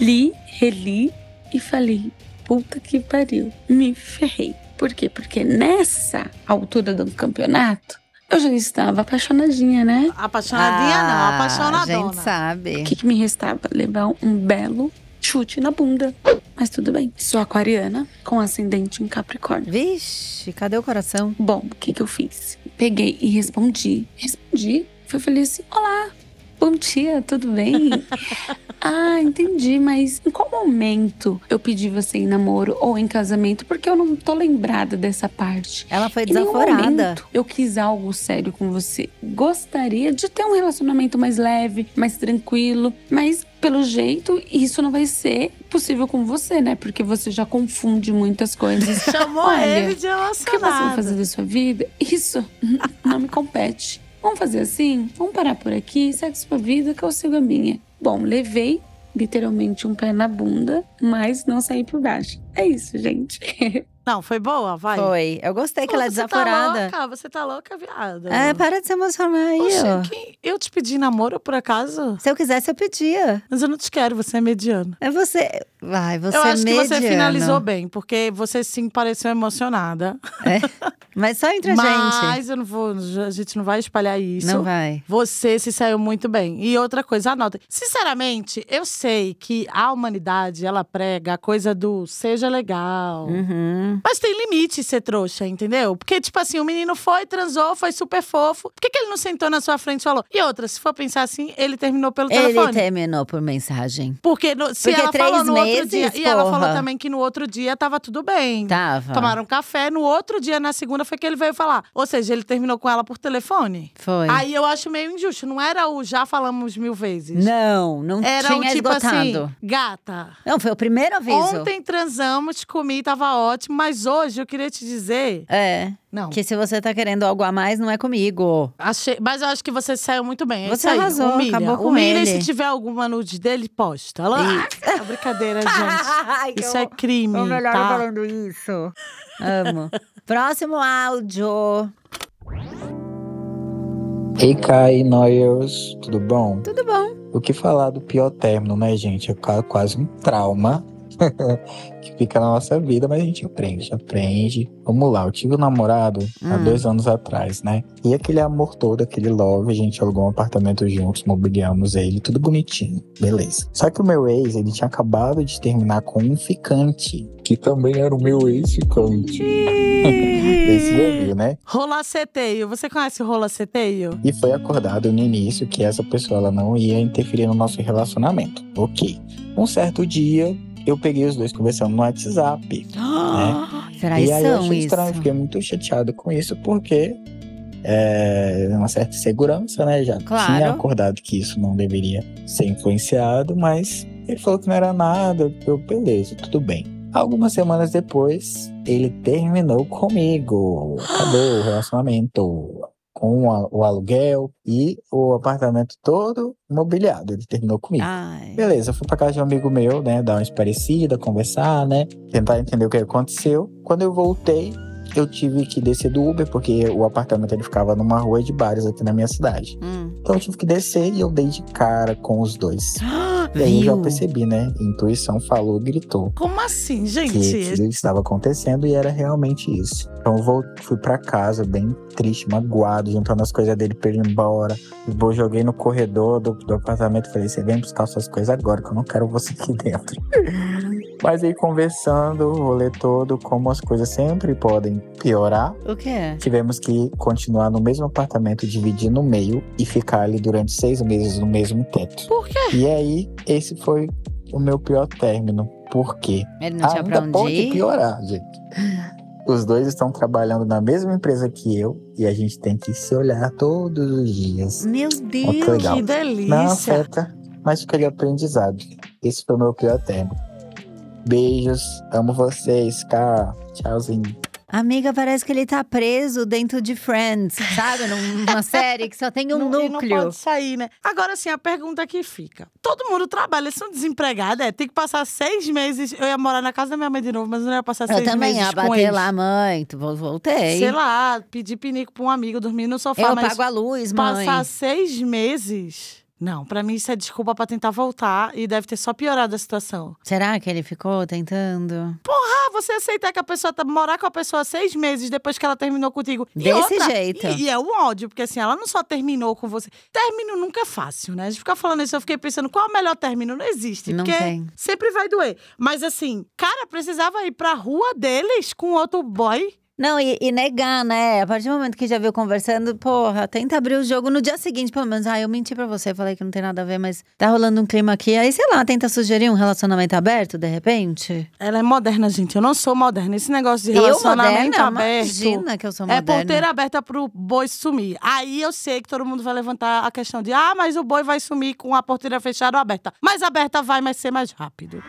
Li, reli e falei: puta que pariu, me ferrei. Por quê? Porque nessa altura do campeonato, eu já estava apaixonadinha, né? Apaixonadinha não, Ah, A apaixonadona. gente sabe. O que, que me restava? Levar um belo chute na bunda. Mas tudo bem. Sou aquariana com ascendente em Capricórnio. Vixe, cadê o coração? Bom, o que, que eu fiz? Peguei e respondi. Respondi. Foi falei assim: Olá, bom dia, tudo bem? ah, entendi, mas em qual momento eu pedi você em namoro ou em casamento? Porque eu não tô lembrada dessa parte. Ela foi desaforada. eu quis algo sério com você. Gostaria de ter um relacionamento mais leve, mais tranquilo, mas pelo jeito isso não vai ser possível com você, né? Porque você já confunde muitas coisas. Chamou Olha, ele de O que você vai relacionado. fazer da sua vida? Isso não me compete. Vamos fazer assim? Vamos parar por aqui, segue sua vida que eu sigo a minha. Bom, levei literalmente um pé na bunda, mas não saí por baixo. É isso, gente. Não, foi boa, vai. Foi. Eu gostei que Pô, ela é você desaforada. Tá louca, você tá louca, viada. é, para de se emocionar aí, ó. Poxa, quem- eu te pedi namoro por acaso? Se eu quisesse, eu pedia. Mas eu não te quero, você é mediano. É você. Vai, você eu é acho que você finalizou bem, porque você sim pareceu emocionada. Mas só entre a gente. Mas eu não vou, a gente não vai espalhar isso. Não vai. Você se saiu muito bem. E outra coisa, anota. Sinceramente, eu sei que a humanidade, ela prega a coisa do seja legal. Uhum. Mas tem limite ser trouxa, entendeu? Porque, tipo assim, o menino foi, transou, foi super fofo. Por que, que ele não sentou na sua frente e falou? E outra, se for pensar assim, ele terminou pelo Ele telefone. terminou por mensagem. Porque no- se Porque ela três falou no outro meses, dia. E ela falou porra. também que no outro dia tava tudo bem. Tava. Tomaram café, no outro dia, na segunda, foi que ele veio falar. Ou seja, ele terminou com ela por telefone. Foi. Aí eu acho meio injusto. Não era o já falamos mil vezes. Não, não Era tinha o tipo esgotado. assim, gata. Não, foi o primeiro aviso. Ontem transamos, comi, tava ótimo, mas hoje eu queria te dizer. É. Não. Que se você tá querendo algo a mais, não é comigo. Achei, mas eu acho que você saiu muito bem. É Você arrasou, Humilha. acabou com Humilha ele. e se tiver alguma nude dele, posta. Ela... É brincadeira, gente. Isso é crime, O melhor tá? falando isso. Amo. Próximo áudio. Ei, Kai Noyers, tudo bom? Tudo bom. O que falar do pior término, né, gente? É qua- quase um trauma. que fica na nossa vida, mas a gente aprende, aprende. Vamos lá, eu tive um namorado há Hum. dois anos atrás, né? E aquele amor todo, aquele love, a gente alugou um apartamento juntos, mobiliamos ele, tudo bonitinho, beleza. Só que o meu ex, ele tinha acabado de terminar com um ficante, que também era o meu ex-ficante. Esse viu, né? Rolaceteio. Você conhece o rolaceteio? E foi acordado no início que essa pessoa ela não ia interferir no nosso relacionamento. Ok. Um certo dia, eu peguei os dois conversando no WhatsApp. Traição e aí eu achei isso. estranho, fiquei muito chateado com isso, porque é uma certa segurança, né? Já Claro. tinha acordado que isso não deveria ser influenciado, mas ele falou que não era nada. Eu, beleza, tudo bem. Algumas semanas depois, ele terminou comigo. Acabou o relacionamento com a- o aluguel e o apartamento todo mobiliado. Ele terminou comigo. Ai. Beleza, eu fui pra casa de um amigo meu, né? Dar uma esparecida, conversar, né? Tentar entender o que aconteceu. Quando eu voltei, eu tive que descer do Uber, porque o apartamento ele ficava numa rua de bares aqui na minha cidade. Hum. Então eu tive que descer e eu dei de cara com os dois. E aí eu já Viu? percebi, né? Intuição falou, gritou. Como assim, Que gente? aquilo estava acontecendo e era realmente isso. Então eu vou- fui pra casa bem triste, magoado, juntando as coisas dele pra ele ir embora. Eu joguei no corredor do, do apartamento e falei: Você vem buscar suas coisas agora, que eu não quero você aqui dentro. Mas aí conversando, o rolê todo, como as coisas sempre podem piorar, O quê? tivemos que continuar no mesmo apartamento, dividir no meio e ficar ali durante seis meses no mesmo teto. Por quê? E aí, esse foi o meu pior término. Por quê? Ele não tinha pra Ainda onde pode ir? piorar, gente. Os dois estão trabalhando na mesma empresa que eu e a gente tem que se olhar todos os dias. Meu Deus. Que Não delícia. afeta, mas fica de aprendizado. Esse foi o meu pior tema. Beijos, amo vocês, cara. Tchauzinho. Amiga, parece que ele tá preso dentro de Friends, sabe? Num- Numa série que só tem um Não- núcleo. não pode sair, né? Agora, assim, a pergunta que fica. Todo mundo trabalha, eles são desempregados, é? Tem que passar seis meses. Eu ia morar na casa da minha mãe de novo, mas não ia passar Eu seis também meses ia com bater eles. lá, mãe. Voltei. Sei lá, pedir pinico pra um amigo dormir no sofá, Eu mas pago a luz, mãe. passar seis meses. Não, pra mim isso é desculpa pra tentar voltar e deve ter só piorado a situação. Será que ele ficou tentando? Ah, você aceitar que a pessoa tá morar com a pessoa seis meses depois que ela terminou contigo. Desse outra, jeito. E, e é um ódio, porque assim, ela não só terminou com você. Término nunca é fácil, né? A gente fica falando isso, eu fiquei pensando, qual é o melhor término? Não existe. Não porque tem. sempre vai doer. Mas assim, cara, precisava ir pra rua deles com outro boy. Não, e, e negar, né? A partir do momento que já viu conversando, porra, tenta abrir o jogo no dia seguinte, pelo menos. Ah, eu menti pra você, falei que não tem nada a ver, mas tá rolando um clima aqui. Aí, sei lá, tenta sugerir um relacionamento aberto, de repente. Ela é moderna, gente. Eu não sou moderna. Esse negócio de Eu, relacionamento moderna? aberto. Imagina que eu sou É moderna. porteira aberta pro boi sumir. Aí eu sei que todo mundo vai levantar a questão de ah, mas o boi vai sumir com a porteira fechada ou aberta. Mas aberta vai, mas ser mais rápido.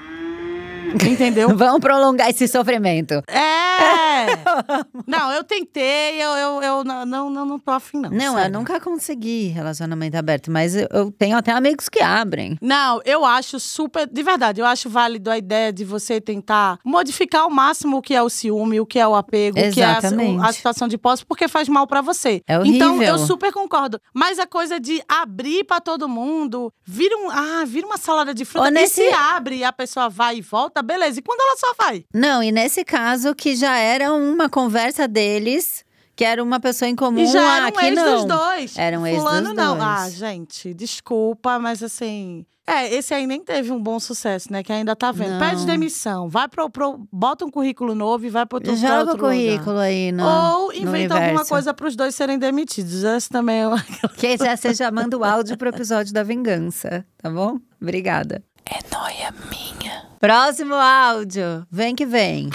Entendeu? Vamos prolongar esse sofrimento. É! Não, eu tentei, eu, eu, eu não, não, não, tô afim, não. Não, eu sério. nunca consegui relacionamento aberto, mas eu, eu tenho até amigos que abrem. Não, eu acho super. De verdade, eu acho válido a ideia de você tentar modificar ao máximo o que é o ciúme, o que é o apego, o que é a, Exatamente. a situação de posse, porque faz mal pra você. É Então, horrível. eu super concordo. Mas a coisa de abrir pra todo mundo, vira, um, ah, vira uma salada de fruta. Nesse- E se abre e a pessoa vai e volta, beleza. E quando ela só vai? Não, e nesse caso que já era uma conversa deles, que era uma pessoa em comum. E já ah, era um aqui ex não. dos dois. Era um ex Fulano dos não. dois. Ah, gente, desculpa, mas assim. É, esse aí nem teve um bom sucesso, né? Que ainda tá vendo. Não. Pede demissão, vai pro, pro. Bota um currículo novo e vai pro outro, Joga o outro lugar. currículo aí no. Ou no inventa alguma universo. coisa pros dois serem demitidos. Esse também é uma... Que já- já manda o áudio pro episódio da vingança, tá bom? Obrigada. É nóia minha. Próximo áudio. Vem que vem.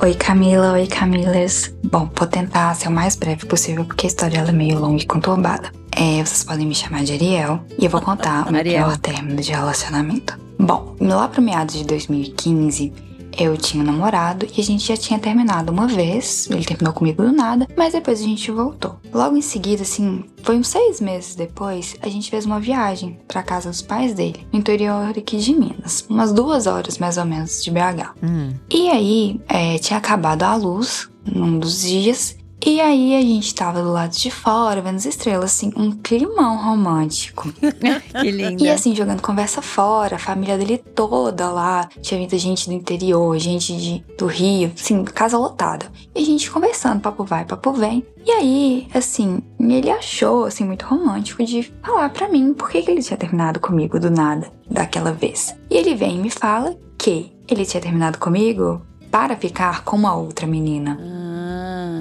Oi Camila, oi Camilas. Bom, vou tentar ser o mais breve possível porque a história é meio longa e conturbada. É, vocês podem me chamar de Ariel e eu vou contar o meu pior término de relacionamento. Bom, lá pro meados de 2015, eu tinha um namorado e a gente já tinha terminado uma vez. Ele terminou comigo do nada, mas depois a gente voltou. Logo em seguida, assim, foi uns seis meses depois, a gente fez uma viagem pra casa dos pais dele, no interior aqui de Minas, umas duas horas mais ou menos de BH. Hum. E aí, é, tinha acabado a luz num dos dias E aí a gente tava do lado de fora, vendo as estrelas, assim, um climão romântico. Que linda. E assim, jogando conversa fora, a família dele toda lá. Tinha muita gente do interior, gente de, do Rio, assim, casa lotada. E a gente conversando, papo vai, papo vem. E aí, assim, ele achou, assim, muito romântico de falar pra mim por que, que ele tinha terminado comigo do nada, daquela vez. E ele vem e me fala que ele tinha terminado comigo para ficar com uma outra menina. Ah.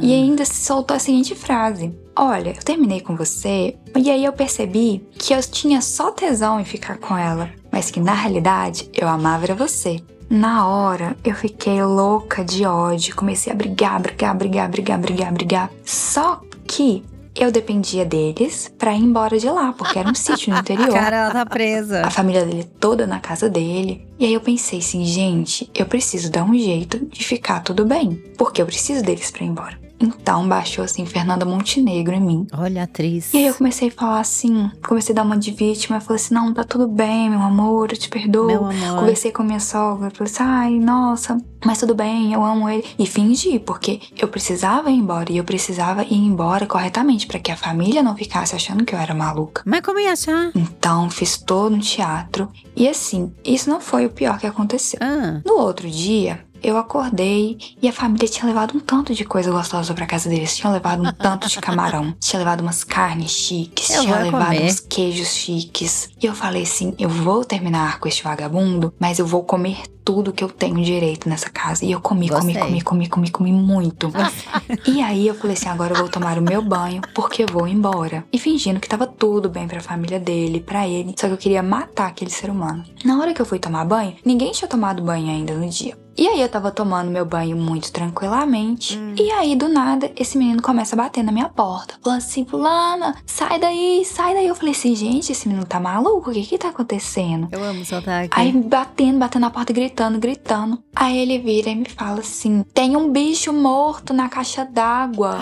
E ainda se soltou a seguinte frase: Olha, eu terminei com você, e aí eu percebi que eu tinha só tesão em ficar com ela, mas que na realidade eu amava era você. Na hora eu fiquei louca de ódio, comecei a brigar, brigar, brigar, brigar, brigar, brigar. Só que eu dependia deles pra ir embora de lá, porque era um sítio no interior. Cara, ela tá presa. A família dele toda na casa dele. E aí eu pensei assim, gente, eu preciso dar um jeito de ficar tudo bem, porque eu preciso deles pra ir embora. Então baixou assim Fernanda Montenegro em mim. Olha atriz. E aí eu comecei a falar assim, comecei a dar uma de vítima, eu falei assim, não, tá tudo bem, meu amor, eu te perdoo. Meu amor. Conversei com a minha sogra, falei assim, ai, nossa, mas tudo bem, eu amo ele. E fingi, porque eu precisava ir embora, e eu precisava ir embora corretamente, pra que a família não ficasse achando que eu era maluca. Mas como ia achar? Então, fiz todo um teatro. E assim, isso não foi o pior que aconteceu. Ah, No outro dia, eu acordei e a família tinha levado um tanto de coisa gostosa pra casa deles. Tinham levado um tanto de camarão, tinha levado umas carnes chiques, Eu tinha levado comer. uns queijos chiques. E eu falei assim: eu vou terminar com este vagabundo, mas eu vou comer tudo que eu tenho direito nessa casa. E eu comi, comi, Gostei. comi, comi, comi, comi muito. e aí eu falei assim: agora eu vou tomar o meu banho, porque eu vou embora. E fingindo que tava tudo bem pra família dele, pra ele. Só que eu queria matar aquele ser humano. Na hora que eu fui tomar banho, ninguém tinha tomado banho ainda no dia. E aí eu tava tomando meu banho muito tranquilamente. E aí, do nada, esse menino começa a bater na minha porta. Falando assim, fulana, sai daí, sai daí. Eu falei assim, gente, esse menino tá maluco? O que que tá acontecendo? eu amo soltar aqui. Aí batendo, batendo na porta, gritando, gritando. Aí ele vira e me fala assim: tem um bicho morto na caixa d'água.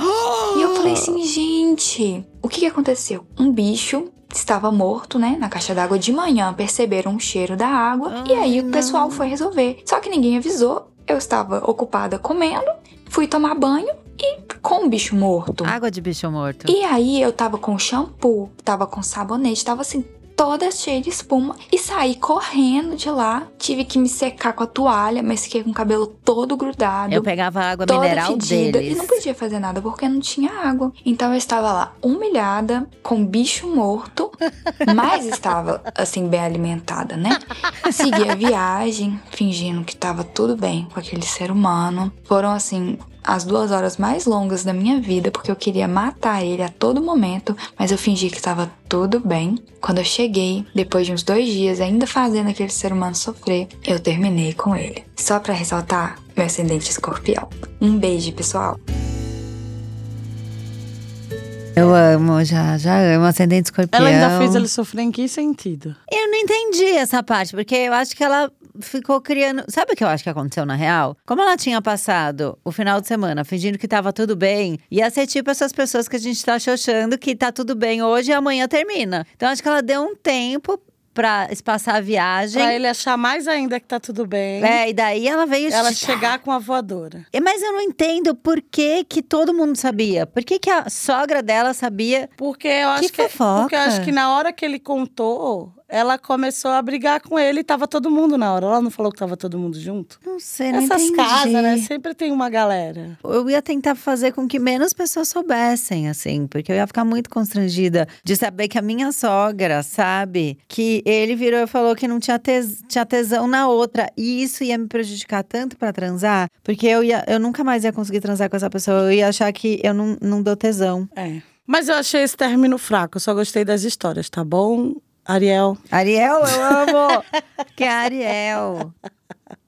e eu falei assim, gente, o que que aconteceu? Um bicho estava morto, né, na caixa d'água de manhã, perceberam o cheiro da água e aí o pessoal foi resolver. Só que ninguém avisou. Eu estava ocupada comendo, fui tomar banho e com o bicho morto. Água de bicho morto. E aí eu tava com shampoo, tava com sabonete, tava assim, toda cheia de espuma. E saí correndo de lá. Tive que me secar com a toalha, mas fiquei com o cabelo todo grudado. Eu pegava água mineral fedida deles. e não podia fazer nada porque não tinha água. Então eu estava lá humilhada, com bicho morto, mas estava assim bem alimentada, né? Segui a viagem, fingindo que estava tudo bem com aquele ser humano. Foram assim as duas horas mais longas da minha vida, porque eu queria matar ele a todo momento, mas eu fingi que estava tudo bem. Quando eu cheguei, depois de uns dois dias ainda fazendo aquele ser humano sofrer, eu terminei com ele. Só pra ressaltar, meu ascendente escorpião. Um beijo, pessoal. Eu amo, já, já amo. Ascendente escorpião. Ela ainda fez ele sofrer em que sentido? Eu não entendi essa parte, porque eu acho que ela ficou criando. Sabe o que eu acho que aconteceu na real? Como ela tinha passado o final de semana fingindo que tava tudo bem, ia ser tipo essas pessoas que a gente tá achando que tá tudo bem hoje e amanhã termina. Então acho que ela deu um tempo pra espaçar a viagem. Pra ele achar mais ainda que tá tudo bem. É, e daí ela veio Ela chegar com a voadora. É, Mas eu não entendo por que, que todo mundo sabia. Por que, que a sogra dela sabia? Porque eu acho que, fofoca. porque eu acho que na hora que ele contou, ela começou a brigar com ele e tava todo mundo na hora. Ela não falou que tava todo mundo junto? Não sei, não Essas entendi. casas, né? Sempre tem uma galera. Eu ia tentar fazer com que menos pessoas soubessem, assim, porque eu ia ficar muito constrangida de saber que a minha sogra sabe que ele virou e falou que não tinha, tes- tinha tesão na outra. E isso ia me prejudicar tanto pra transar, porque eu, ia, eu nunca mais ia conseguir transar com essa pessoa. Eu ia achar que eu não, não dou tesão. É. Mas eu achei esse término fraco. Eu só gostei das histórias, tá bom, Ariel? Ariel, eu amo! que é Ariel.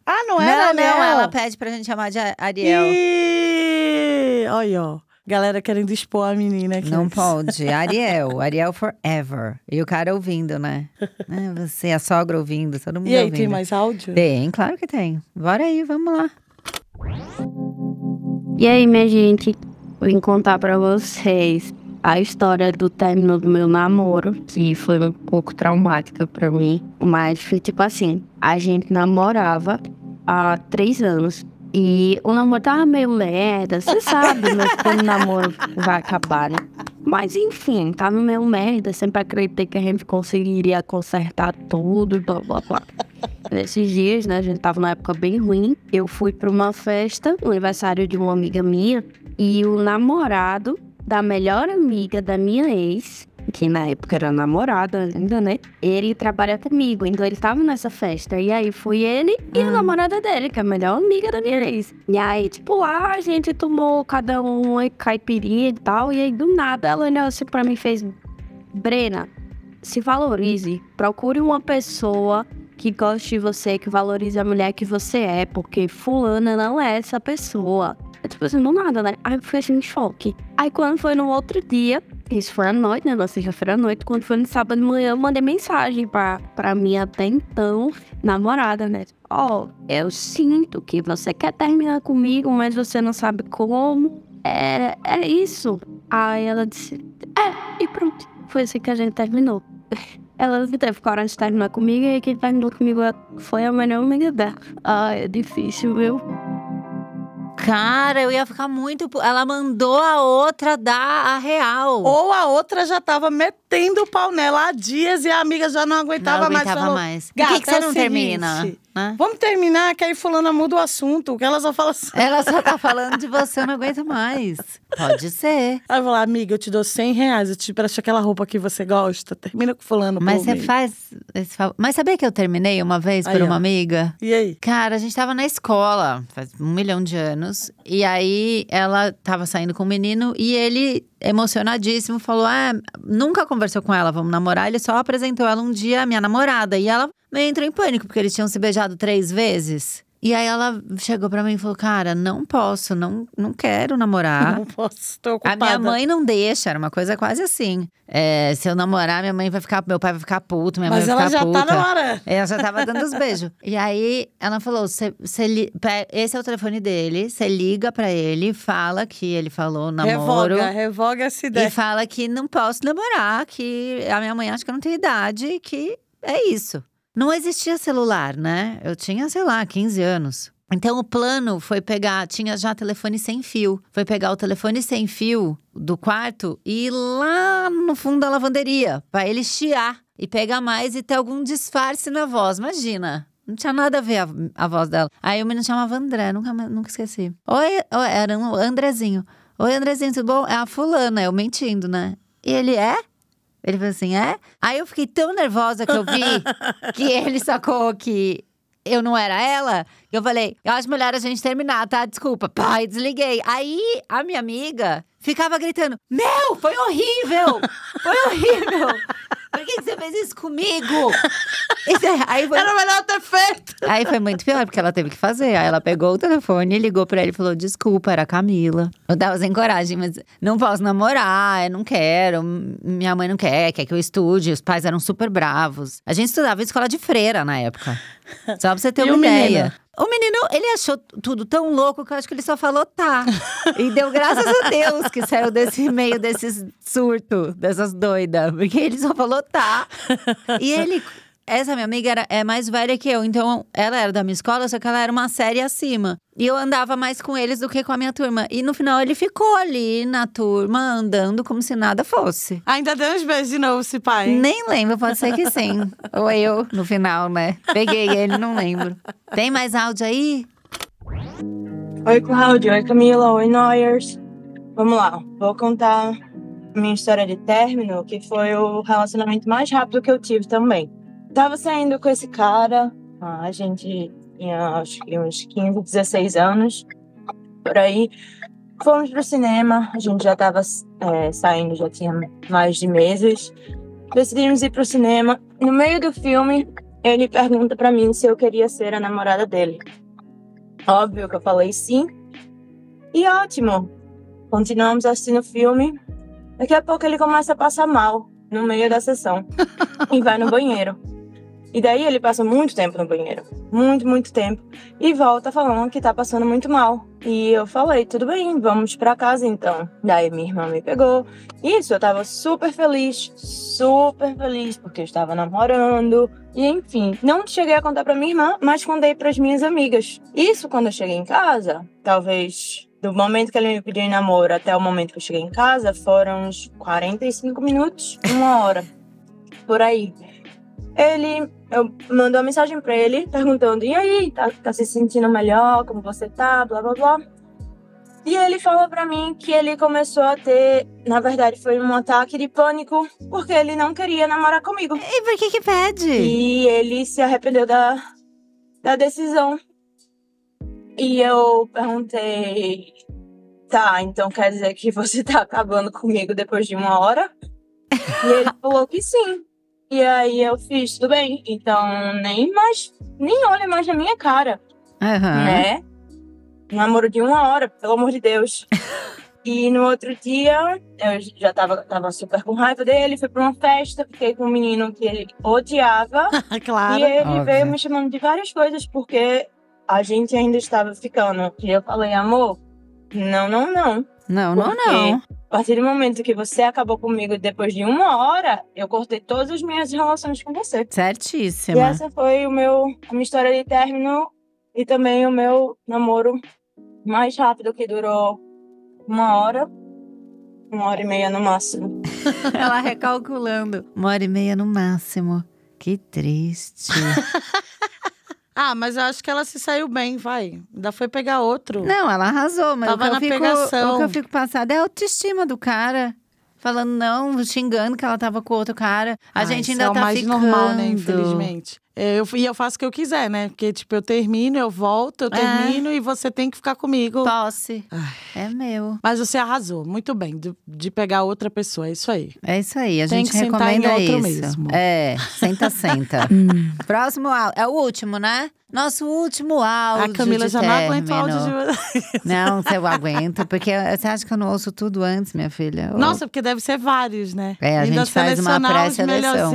Ah, não Não, era não, Ariel? ela pede pra gente chamar de Ariel. Ih, Olha, ó. Galera querendo expor a menina aqui. Não pode. Ariel. Ariel forever. E o cara ouvindo, né? É, Você, a sogra ouvindo, todo mundo E aí, ouvindo. tem mais áudio? Tem, claro que tem. Bora aí, vamos lá. E aí, minha gente, vim contar pra vocês a história do término do meu namoro, que foi um pouco traumática pra mim, mas foi tipo assim: a gente namorava há três anos E o namoro tava meio merda, você sabe, mas quando o namoro vai acabar, né? Mas enfim, tava meio merda, sempre acreditei que a gente conseguiria consertar tudo, blá blá blá. Nesses dias, né, a gente tava numa época bem ruim, eu fui pra uma festa, aniversário de uma amiga minha, e o namorado da melhor amiga da minha ex, que na época era namorada ainda, né? Ele trabalha comigo, então ele tava nessa festa. E aí fui ele e a namorada dele, que é a melhor amiga da minha ex. E aí, tipo, lá a gente tomou cada um uma caipirinha e tal. E aí, do nada, ela olhou assim pra mim e fez: Brena, se valorize. Procure uma pessoa que goste de você, que valorize a mulher que você é, porque fulana não é essa pessoa. É tipo assim, do nada, né? Aí eu fiquei assim, em choque. Aí quando foi no outro dia, isso foi à noite, né? Na sexta-feira à noite, quando foi no sábado de manhã, eu mandei mensagem pra, pra minha até então namorada, né? Ó, eu sinto que você quer terminar comigo, mas você não sabe como. É, é isso. Aí ela disse, é, e pronto. Foi assim que a gente terminou. Ela teve coragem de terminar comigo e quem terminou comigo foi a melhor amiga dela. Ah, é difícil, viu? Cara, eu ia ficar muito. Ela mandou a outra dar a real. Ou a outra já tava metendo o pau nela há dias e a amiga já não aguentava, não mais. aguentava falou, mais. Por que, "Gata, que você é não seguinte, termina? Né? Vamos terminar, que aí fulana muda o assunto, que ela só fala assim. Ela só tá falando de você, eu não aguento mais. Pode ser. Aí eu vou lá, amiga, eu te dou 100 reais, eu te presto aquela roupa que você gosta, termina com fulano. Mas você mim." faz esse favor. Mas sabia que eu terminei uma vez por Aí, ó. uma amiga? E aí? Cara, a gente tava na escola, faz um milhão de anos. E aí ela tava saindo com um menino e ele, emocionadíssimo, falou: Ah, nunca conversou com ela, vamos namorar. Ele só apresentou ela um dia, minha namorada. E ela meio entrou em pânico, porque eles tinham se beijado três vezes. E aí ela chegou pra mim e falou: Cara, não posso, não, não quero namorar. Não posso, tô A ocupada. minha mãe não deixa, era uma coisa quase assim. É, se eu namorar, minha mãe vai ficar, meu pai vai ficar puto, minha Mas mãe vai ela ficar já puta. tá na hora. Ela já tava dando os beijos. E aí ela falou: "Cê- cê esse é o telefone dele, você liga pra ele, fala que ele falou namoro. Revoga, revoga essa E ideia. fala que não posso namorar, que a minha mãe acha que eu não tenho idade, que é isso. Não existia celular, né? Eu tinha, sei lá, 15 anos. Então o plano foi pegar, tinha já telefone sem fio. Foi pegar o telefone sem fio do quarto e ir lá no fundo da lavanderia, pra ele chiar e pegar mais e ter algum disfarce na voz. Imagina. Não tinha nada a ver a, a voz dela. Aí o menino chamava André, nunca, nunca esqueci. Oi, oi, era um Andrezinho. Oi, Andrezinho, tudo bom? É a fulana, eu mentindo, né? E ele é? Ele falou assim, é? Aí eu fiquei tão nervosa que eu vi que ele sacou que eu não era ela. que Eu falei, eu acho melhor a gente terminar, tá? Desculpa. Pai, desliguei. Aí a minha amiga ficava gritando: Meu, foi horrível! Foi horrível! Por que, que você fez isso comigo? Isso é- Aí foi Era melhor ter feito. Aí foi muito pior, porque ela teve que fazer. Aí ela pegou o telefone, ligou pra ele e falou: Desculpa, era a Camila. Eu tava sem coragem, mas não posso namorar, eu não quero. Minha mãe não quer, quer que eu estude. Os pais eram super bravos. A gente estudava em escola de freira na época. Só pra você ter E uma o menino? ideia. O menino, ele achou tudo tão louco que eu acho que ele só falou tá. E deu graças a Deus que saiu desse meio desses surto, dessas doidas. Porque ele só falou tá. E ele, essa minha amiga era, é mais velha que eu, então ela era da minha escola, só que ela era uma série acima. E eu andava mais com eles do que com a minha turma. E no final ele ficou ali na turma, andando como se nada fosse. Ainda deu uns beijos de novo, esse pai. hein? Nem lembro, pode ser que sim. Ou eu, no final, né? Peguei ele, não lembro. Tem mais áudio aí? Oi, Cláudio. Oi, Camila. Oi, Noyers. Vamos lá. Vou contar a minha história de término, que foi o relacionamento mais rápido que eu tive também. Tava saindo com esse cara, ah, a gente tinha acho que uns 15, 16 anos, por aí. Fomos pro cinema, a gente já tava é, saindo, já tinha mais de meses. Decidimos ir pro cinema. No meio do filme, ele pergunta pra mim se eu queria ser a namorada dele. Óbvio que eu falei sim. E ótimo. Continuamos assistindo o filme. Daqui a pouco ele começa a passar mal no meio da sessão e vai no banheiro. E daí ele passa muito tempo no banheiro. Muito, muito tempo. E volta falando que tá passando muito mal. E eu falei, tudo bem, vamos pra casa então. Daí minha irmã me pegou. Isso, eu tava super feliz, super feliz, porque eu estava namorando. E enfim, não cheguei a contar pra minha irmã, mas contei pras minhas amigas. Isso quando eu cheguei em casa, talvez do momento que ele me pediu em namoro até o momento que eu cheguei em casa, foram uns 45 minutos, uma hora. Por aí. Ele, eu mandei uma mensagem pra ele perguntando: e aí, tá, tá se sentindo melhor? Como você tá? Blá blá blá. E ele falou pra mim que ele começou a ter, na verdade, foi um ataque de pânico, porque ele não queria namorar comigo. E por que que pede? E ele se arrependeu da, da decisão. E eu perguntei: tá, então quer dizer que você tá acabando comigo depois de uma hora? e ele falou que sim. E aí eu fiz, tudo bem, então nem mais, nem olha mais na minha cara, Aham. né? Um namoro de uma hora, pelo amor de Deus. E no outro dia, eu já tava, tava super com raiva dele, fui pra uma festa, fiquei com um menino que ele odiava. claro. E ele Óbvio. veio me chamando de várias coisas, porque a gente ainda estava ficando. E eu falei, amor, não, não, não. Não, não, não. A partir do momento que você acabou comigo depois de uma hora, eu cortei todas as minhas relações com você. E Certíssima. essa foi o meu, a minha história de término e também o meu namoro mais rápido, que durou uma hora, uma hora e meia no máximo. Ela recalculando. Uma hora e meia no máximo. Que triste. Ah, mas eu acho que ela se saiu bem, vai. Ainda foi pegar outro. Não, ela arrasou, mas Tava o, que eu na fico, pegação. o que eu fico passada é a autoestima do cara. Falando não, xingando que ela tava com outro cara. A Ah, gente isso ainda é o tá mais ficando. normal, né? Infelizmente. É, Eu, e eu faço o que eu quiser, né? Porque, tipo, eu termino, eu volto, eu É. termino e você tem que ficar comigo. Posse. Ai. É meu. Mas você arrasou, muito bem, de, de pegar outra pessoa, é isso aí. É isso aí, a Tem gente que sentar em recomenda outro isso. mesmo. É, senta, senta. Próximo áudio. É o último, né? Nosso último áudio. a Camila já não aguenta o áudio término. de Não, se eu aguento, porque você acha que eu não ouço tudo antes, minha filha? Nossa, porque deve ser vários, né? É, a Ainda gente faz uma pré-seleção.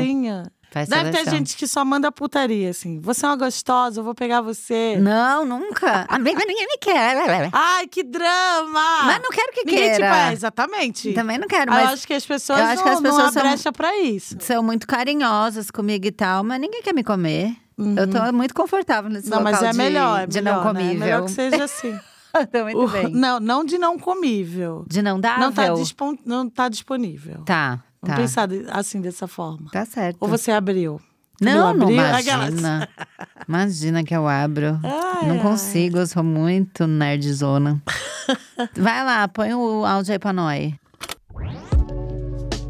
Faz Deve ter gente que só manda putaria, assim. Você é uma gostosa, eu vou pegar você. Não, nunca. Ah, Ninguém me quer. Ai, que drama! Mas não quero que Ninguém queira. exatamente. Também não quero, Ah, eu mas acho que as pessoas eu acho não, que as não pessoas há são- brecha pra isso. são muito carinhosas comigo e tal, mas ninguém quer me comer. Uhum. Eu tô muito confortável nesse Não, local mas é de, melhor, é de melhor, não né? É comível. melhor que seja assim. tô muito bem. Não, não de não comível. De não dar, Não tá, não tá disponível. Tá, Vamos tá. pensar assim, dessa forma. Tá certo. Ou você abriu? Não, Camila não abriu? Aquelas. imagina. Imagina que eu abro. Ai, não ai. consigo, eu sou muito nerdzona. Vai lá, põe o áudio aí pra nós.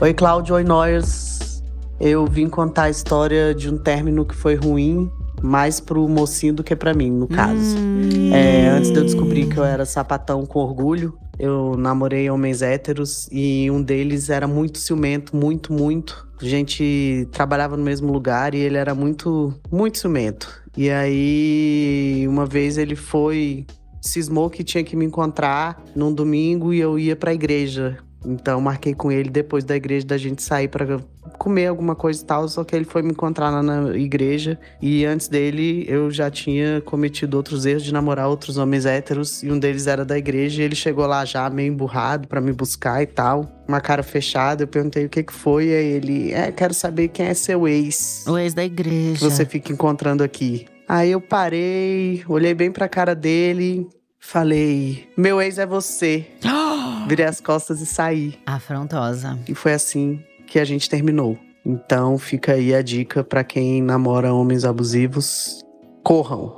Oi, Cláudio. Oi, Noyers. Eu vim contar a história de um término que foi ruim, mais pro mocinho do que pra mim, no caso. Hum. É, antes de eu descobrir que eu era sapatão com orgulho, eu namorei homens héteros e um deles era muito ciumento, muito, muito. A gente trabalhava no mesmo lugar e ele era muito, muito ciumento. E aí, uma vez ele foi, cismou que tinha que me encontrar num domingo e eu ia pra igreja. Então, marquei com ele depois da igreja da gente sair pra comer alguma coisa e tal, só que ele foi me encontrar lá na igreja e antes dele eu já tinha cometido outros erros de namorar outros homens héteros e um deles era da igreja e ele chegou lá já meio emburrado pra me buscar e tal, uma cara fechada, eu perguntei o que que foi, aí ele, é, quero saber quem é seu ex O ex da que igreja. você fica encontrando aqui. Aí eu parei, olhei bem pra cara dele, falei, meu ex é você. Virei as costas e saí. Afrontosa. E foi assim que a gente terminou. Então fica aí a dica pra quem namora homens abusivos: corram.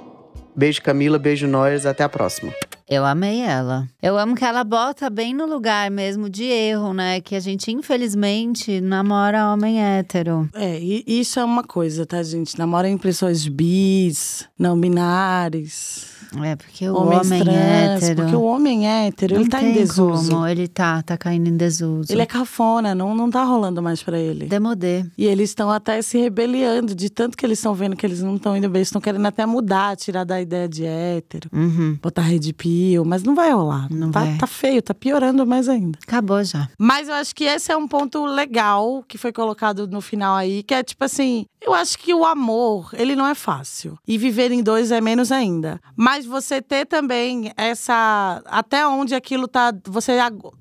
Beijo, Camila. Beijo, Noyers. Até a próxima. Eu amei ela. Eu amo que ela bota bem no lugar mesmo de erro, né? Que a gente, infelizmente, namora homem hétero. É, e isso é uma coisa, tá, gente? Namora em pessoas bis, não binários, É, porque o homens homem trans. hétero. Porque o homem hétero, não ele tá em desuso. como, ele tá, tá caindo em desuso. Ele é cafona, não, não tá rolando mais pra ele. Demodê. E eles estão até se rebeliando, de tanto que eles estão vendo que eles não estão indo bem. Eles estão querendo até mudar, tirar da ideia de hétero. Uhum. Botar red mas não vai rolar. Não tá, vai. tá feio, tá piorando mais ainda. Acabou já. Mas eu acho que esse é um ponto legal que foi colocado no final aí, que é tipo assim, eu acho que o amor, ele não é fácil. E viver em dois é menos ainda. Mas você ter também essa até onde aquilo tá, você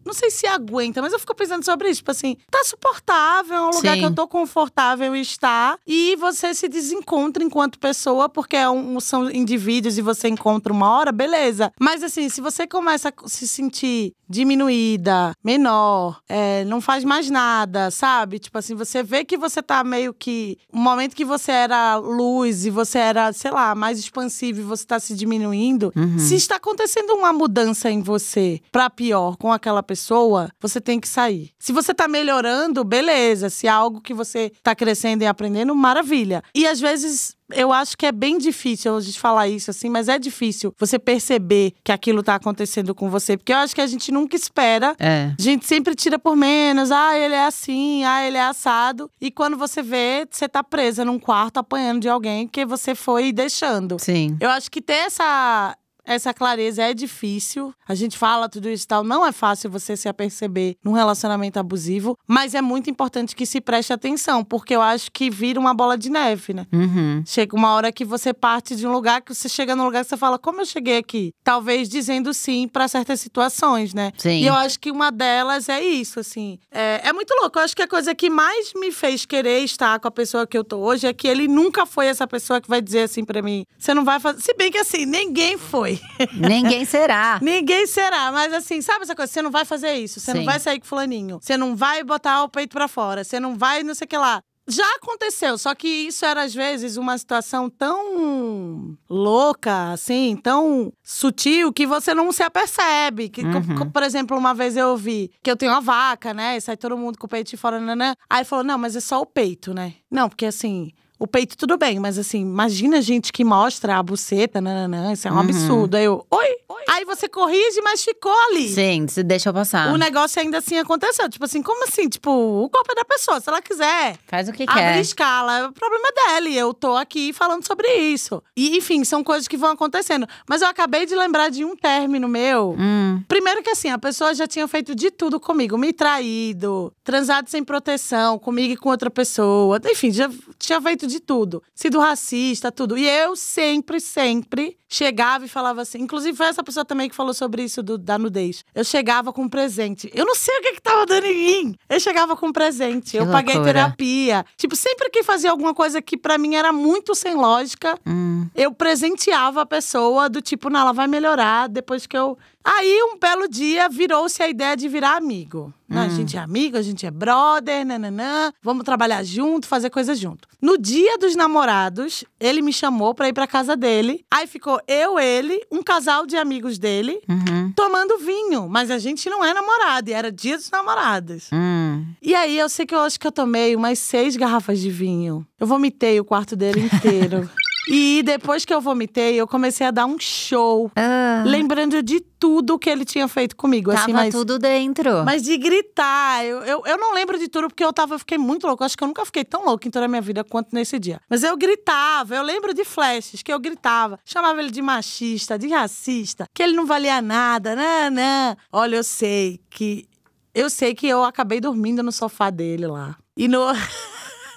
não sei se aguenta, mas eu fico pensando sobre isso, tipo assim, tá suportável, é um lugar Sim. que eu tô confortável em estar e você se desencontra enquanto pessoa, porque é um- são indivíduos e você encontra uma hora, beleza. Mas assim, se você começa a se sentir diminuída, menor, é, não faz mais nada, sabe? Tipo assim, você vê que você tá meio que. Um momento que você era luz e você era, sei lá, mais expansivo e você tá se diminuindo. Uhum. Se está acontecendo uma mudança em você pra pior com aquela pessoa, você tem que sair. Se você tá melhorando, beleza. Se é algo que você tá crescendo e aprendendo, maravilha. E às vezes eu acho que é bem difícil a gente falar isso assim, mas é difícil você perceber que aquilo tá acontecendo com você, porque eu acho que a gente nunca espera. É. A gente sempre tira por menos, ah, ele é assim, ah, ele é assado. E quando você vê, você tá presa num quarto apanhando de alguém que você foi deixando. Sim. Eu acho que ter essa, essa clareza é difícil. A gente fala tudo isso e tal. Não é fácil você se aperceber num relacionamento abusivo, mas é muito importante que se preste atenção, porque eu acho que vira uma bola de neve, né? Uhum. Chega uma hora que você parte de um lugar que você chega num lugar que você fala, como eu cheguei aqui? Talvez dizendo sim pra certas situações, né? Sim. E eu acho que uma delas é isso, assim. É, é muito louco. Eu acho que a coisa que mais me fez querer estar com a pessoa que eu tô hoje é que ele nunca foi essa pessoa que vai dizer assim pra mim: você não vai fazer. Se bem que assim, ninguém foi. Ninguém será. Ninguém será, mas assim, sabe essa coisa? Você não vai fazer isso, você não Sim. vai sair com fulaninho, você não vai botar o peito pra fora, você não vai não sei o que lá. Já aconteceu, só que isso era às vezes uma situação tão louca, assim, tão sutil que você não se apercebe. Que, Uhum. por exemplo, uma vez eu ouvi que eu tenho uma vaca, né? E sai todo mundo com o peito de fora, nanã. Aí falou: não, mas é só o peito, né? Não, porque assim. O peito tudo bem, mas assim, imagina gente que mostra a buceta, nananã, isso é um Uhum. absurdo. Aí eu, oi? Aí você corrige, mas ficou ali. Sim, se deixa eu passar. O negócio ainda assim aconteceu. Tipo assim, como assim? Tipo, o corpo é da pessoa. Se ela quiser Faz o que abrir quer. escala, é o problema dela. E eu tô aqui falando sobre isso. E, enfim, são coisas que vão acontecendo. Mas eu acabei de lembrar de um término meu. Hum, Primeiro que assim, a pessoa já tinha feito de tudo comigo. Me traído, transado sem proteção, comigo e com outra pessoa. Enfim, já tinha feito de tudo. Sido racista, tudo. E eu sempre, sempre chegava e falava assim. Inclusive, foi essa pessoa também que falou sobre isso do- da nudez. Eu chegava com um presente. Eu não sei o que, que tava dando em mim. Eu chegava com um presente. Que eu paguei loucura. terapia. Tipo, sempre que fazia alguma coisa que pra mim era muito sem lógica, hum. eu presenteava a pessoa do tipo, não, ela vai melhorar depois que eu. Aí, um belo dia, virou-se a ideia de virar amigo. Né? A gente é amigo, a gente é brother, nananã, vamos trabalhar junto, fazer coisas junto. No dia dos namorados, ele me chamou pra ir pra casa dele. Aí ficou eu, ele, um casal de amigos dele, Uhum. tomando vinho. Mas a gente não é namorado, e era dia dos namorados. Hum. E aí, eu sei que eu acho que eu tomei umas seis garrafas de vinho. Eu vomitei o quarto dele inteiro. e depois que eu vomitei, eu comecei a dar um show. Ah, Lembrando de tudo que ele tinha feito comigo. tava assim, mas, tudo dentro. mas de gritar. Eu, eu, eu não lembro de tudo, porque eu tava, eu fiquei muito louco. Acho que eu nunca fiquei tão louco em toda a minha vida quanto nesse dia. Mas eu gritava, eu lembro de flashes que eu gritava. Chamava ele de machista, de racista, que ele não valia nada, não, não. Olha, eu sei que. Eu sei que eu acabei dormindo no sofá dele lá. E no.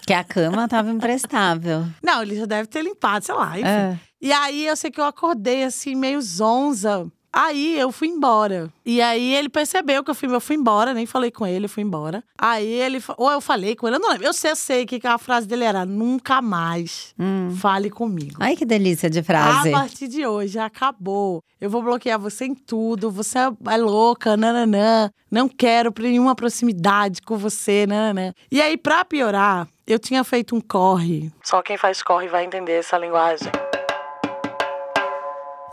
Que a cama tava imprestável. Não, ele já deve ter limpado, sei lá. Enfim. É. E aí eu sei que eu acordei assim, meio zonza. Aí eu fui embora. E aí ele percebeu que eu fui, eu fui embora, nem falei com ele, eu fui embora. Aí ele. Ou eu falei com ele, eu não lembro. Eu sei, eu sei que a frase dele era: nunca mais Hum. fale comigo. Ai, que delícia de frase. A partir de hoje, acabou. Eu vou bloquear você em tudo. Você é louca, nananã. Não quero nenhuma proximidade com você, nananã. E aí, pra piorar, eu tinha feito um corre. Só quem faz corre vai entender essa linguagem.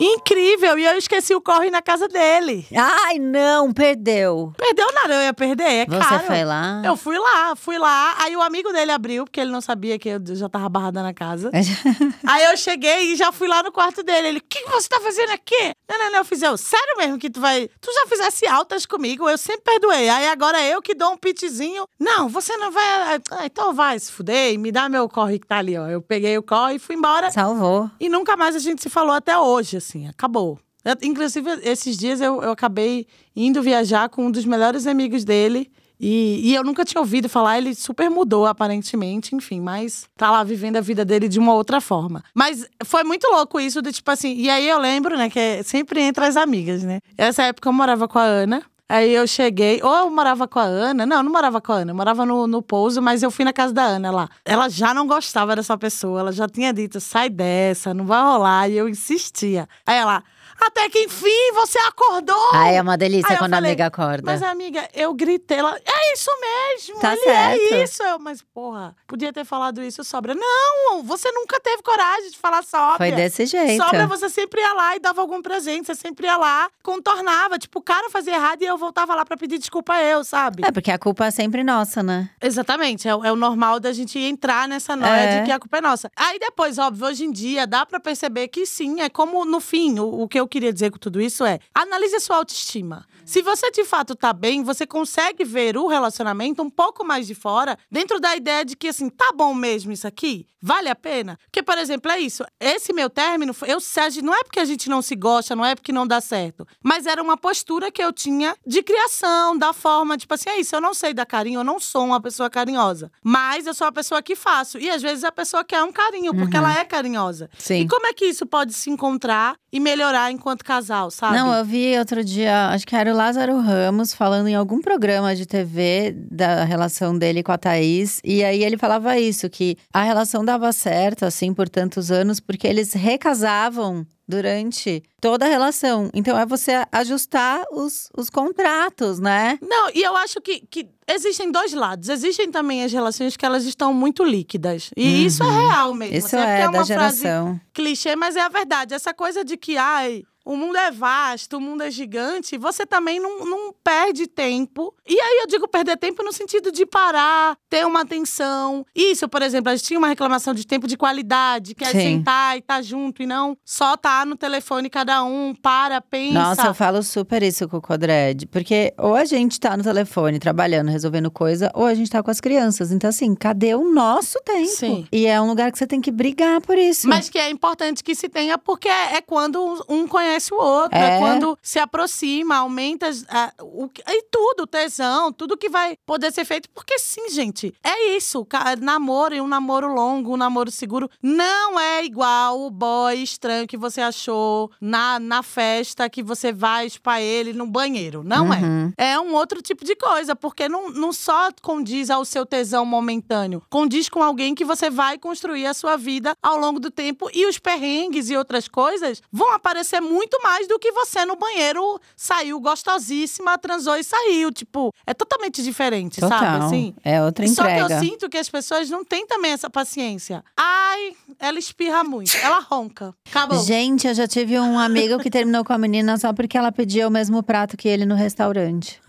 Incrível! E eu esqueci o corre na casa dele. Ai, não, perdeu. Perdeu nada, eu ia perder, é Você caro. foi lá? Eu fui lá, fui lá. Aí o amigo dele abriu, porque ele não sabia que eu já tava barrada na casa. Aí eu cheguei e já fui lá no quarto dele. Ele, o que, que você tá fazendo aqui? Não, não, não. Eu fiz, eu, sério mesmo que tu vai. Tu já fizesse altas comigo, eu sempre perdoei. Aí agora eu que dou um pitzinho. Não, você não vai. Ah, então vai se fuder e me dá meu corre que tá ali, ó. Eu peguei o corre e fui embora. Salvou. E nunca mais a gente se falou até hoje, assim, acabou. Eu- inclusive, esses dias eu, eu acabei indo viajar com um dos melhores amigos dele. E, e eu nunca tinha ouvido falar, ele super mudou, aparentemente, enfim, mas tá lá vivendo a vida dele de uma outra forma. Mas foi muito louco isso, de tipo assim. E aí eu lembro, né, que é sempre entre as amigas, né? Essa época eu morava com a Ana. Aí eu cheguei, ou eu morava com a Ana, não, eu não morava com a Ana, eu morava no, no pouso, mas eu fui na casa da Ana lá. Ela já não gostava dessa pessoa, ela já tinha dito, sai dessa, não vai rolar, e eu insistia. Aí ela, até que enfim você acordou! Ai, é uma delícia Aí eu quando a falei, amiga acorda. Mas, amiga, eu gritei, ela, é isso mesmo, Tá ele certo. é isso. Eu, mas, porra, podia ter falado isso sobra. Não, você nunca teve coragem de falar sobra. Foi desse jeito. Sobra, você sempre ia lá e dava algum presente, você sempre ia lá, contornava. Tipo, o cara fazia errado e eu voltava lá pra pedir desculpa a eu, sabe? É, porque a culpa é sempre nossa, né? Exatamente, é, o- é o normal da gente entrar nessa noia É. de que a culpa é nossa. Aí depois, óbvio, hoje em dia dá pra perceber que sim, é como no fim, o, o que eu queria dizer com tudo isso é: analise a sua autoestima. Se você de fato tá bem, você consegue ver o relacionamento um pouco mais de fora, dentro da ideia de que assim, tá bom mesmo isso aqui? Vale a pena? Porque, por exemplo, é isso. Esse meu término, eu, Sérgio, não é porque a gente não se gosta, não é porque não dá certo. Mas era uma postura que eu tinha de criação, da forma, tipo assim, é isso, eu não sei dar carinho, eu não sou uma pessoa carinhosa. Mas eu sou a pessoa que faço. E às vezes a pessoa quer um carinho, porque Uhum. ela é carinhosa. Sim. E como é que isso pode se encontrar e melhorar enquanto casal, sabe? Não, eu vi outro dia, acho que era Lázaro Ramos falando em algum programa de TV da relação dele com a Thaís. E aí ele falava isso, que a relação dava certo, assim, por tantos anos, porque eles recasavam durante toda a relação. Então é você ajustar os, os contratos, né? Não, e eu acho que, que existem dois lados. Existem também as relações que elas estão muito líquidas. E isso é real mesmo. Isso assim, é, uma da frase geração. clichê, mas é a verdade. Essa coisa de que, ai, o mundo é vasto, o mundo é gigante, você também não, não perde tempo. E aí eu digo perder tempo no sentido de parar, ter uma atenção. Isso, por exemplo, a gente tinha uma reclamação de tempo de qualidade, que é Sim. sentar e estar junto e não só tá no telefone cada um, para, pensa. Nossa, eu falo super isso com o Codred. Porque ou a gente tá no telefone trabalhando, resolvendo coisa, ou a gente tá com as crianças. Então, assim, cadê o nosso tempo? Sim. E é um lugar que você tem que brigar por isso. Mas que é importante que se tenha, porque é quando um conhece o outro, é, É. quando se aproxima, aumenta a- o, e tudo, tesão, tudo que vai poder ser feito. Porque sim, gente, é isso. Namoro e um namoro longo, um namoro seguro, não é igual o boy estranho que você achou na, na festa que você vai chupar ele no banheiro. Não Uhum. é. É um outro tipo de coisa, porque não, não só condiz ao seu tesão momentâneo, condiz com alguém que você vai construir a sua vida ao longo do tempo e os perrengues e outras coisas vão aparecer muito mais do que você no banheiro saiu gostosíssima, transou e saiu. Tipo, é totalmente diferente, Total. sabe? Assim. É outra Só que entrega. eu sinto que as pessoas não têm também essa paciência. Ai, ela espirra muito, ela ronca. Acabou. Gente, eu já tive um amigo que terminou com a menina só porque ela pedia o mesmo prato que ele no restaurante.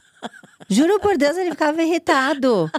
Juro por Deus, ele ficava irritado.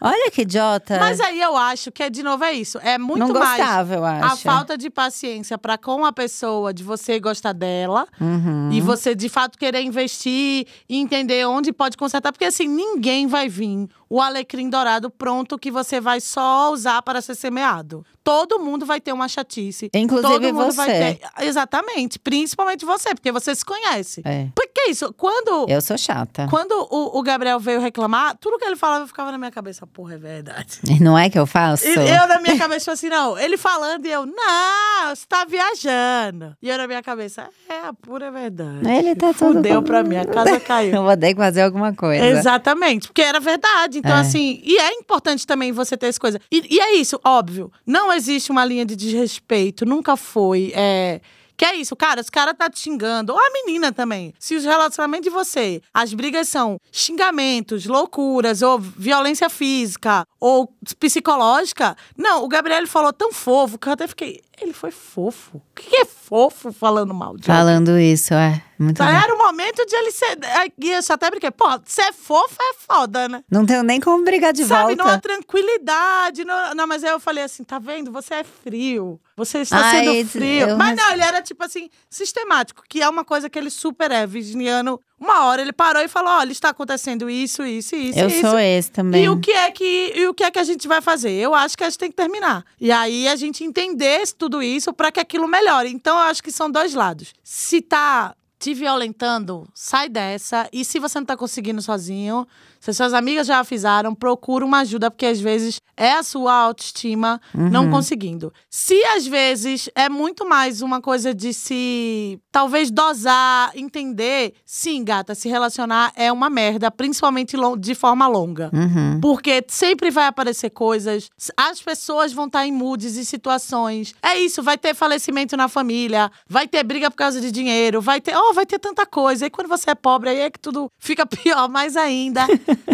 Olha que idiota. Mas aí eu acho que, de novo, é isso. É muito Não mais gostava, eu a acho. falta de paciência pra com a pessoa, de você gostar dela. Uhum. E você, de fato, querer investir e entender onde pode consertar. Porque, assim, ninguém vai vir o alecrim dourado pronto que você vai só usar para ser semeado. Todo mundo vai ter uma chatice. Inclusive Todo mundo vai você. ter. Exatamente. Principalmente você, porque você se conhece. É. Porque isso, quando. Eu sou chata. Quando o, o Gabriel veio reclamar, tudo que ele falava ficava na minha cabeça. Porra, é verdade. Não é que eu faço? E eu na minha cabeça assim, não. Ele falando e eu, não, você tá viajando. E eu na minha cabeça, é a pura verdade. Ele tá todo Fudeu pra mim, a casa caiu. Eu vou ter que fazer alguma coisa. Exatamente, porque era verdade. Então, É. assim, e é importante também você ter essa coisa. E, e é isso, óbvio. Não existe uma linha de desrespeito, nunca foi. É. Que é isso, cara, os caras tá te xingando, ou a menina também. Se os relacionamentos de você, as brigas são xingamentos, loucuras, ou violência física, ou psicológica. Não, o Gabriel falou tão fofo que eu até fiquei. Ele foi fofo. O que é fofo falando mal de alguém? Falando isso, é. Muito Tá, bom. Era o momento de ele ser. E eu só até brinquei. Pô, ser fofo é foda, né? Não tenho nem como brigar de Sabe, volta. numa tranquilidade. Não, não, mas aí eu falei assim: tá vendo? Você é frio. Você está Ai, sendo frio. eu- Mas não, ele era tipo assim, sistemático, que é uma coisa que ele super é. Virginiano, Uma hora ele parou e falou: olha, está acontecendo isso, isso, isso. Eu isso. sou esse também. E o que é que e o que é que a gente vai fazer? Eu acho que a gente tem que terminar. E aí a gente entender tudo isso para que aquilo melhore. Então eu acho que são dois lados. Se tá te violentando, sai dessa. E se você não tá conseguindo sozinho, se as suas amigas já fizeram, procura uma ajuda, porque às vezes é a sua autoestima não Uhum. conseguindo. Se às vezes é muito mais uma coisa de se talvez dosar, entender, sim, gata, se relacionar é uma merda, principalmente de forma longa. Uhum. Porque sempre vai aparecer coisas, as pessoas vão estar em moods e situações. É isso, vai ter falecimento na família, vai ter briga por causa de dinheiro, vai ter, oh, vai ter tanta coisa. E quando você é pobre, aí é que tudo fica pior mais ainda.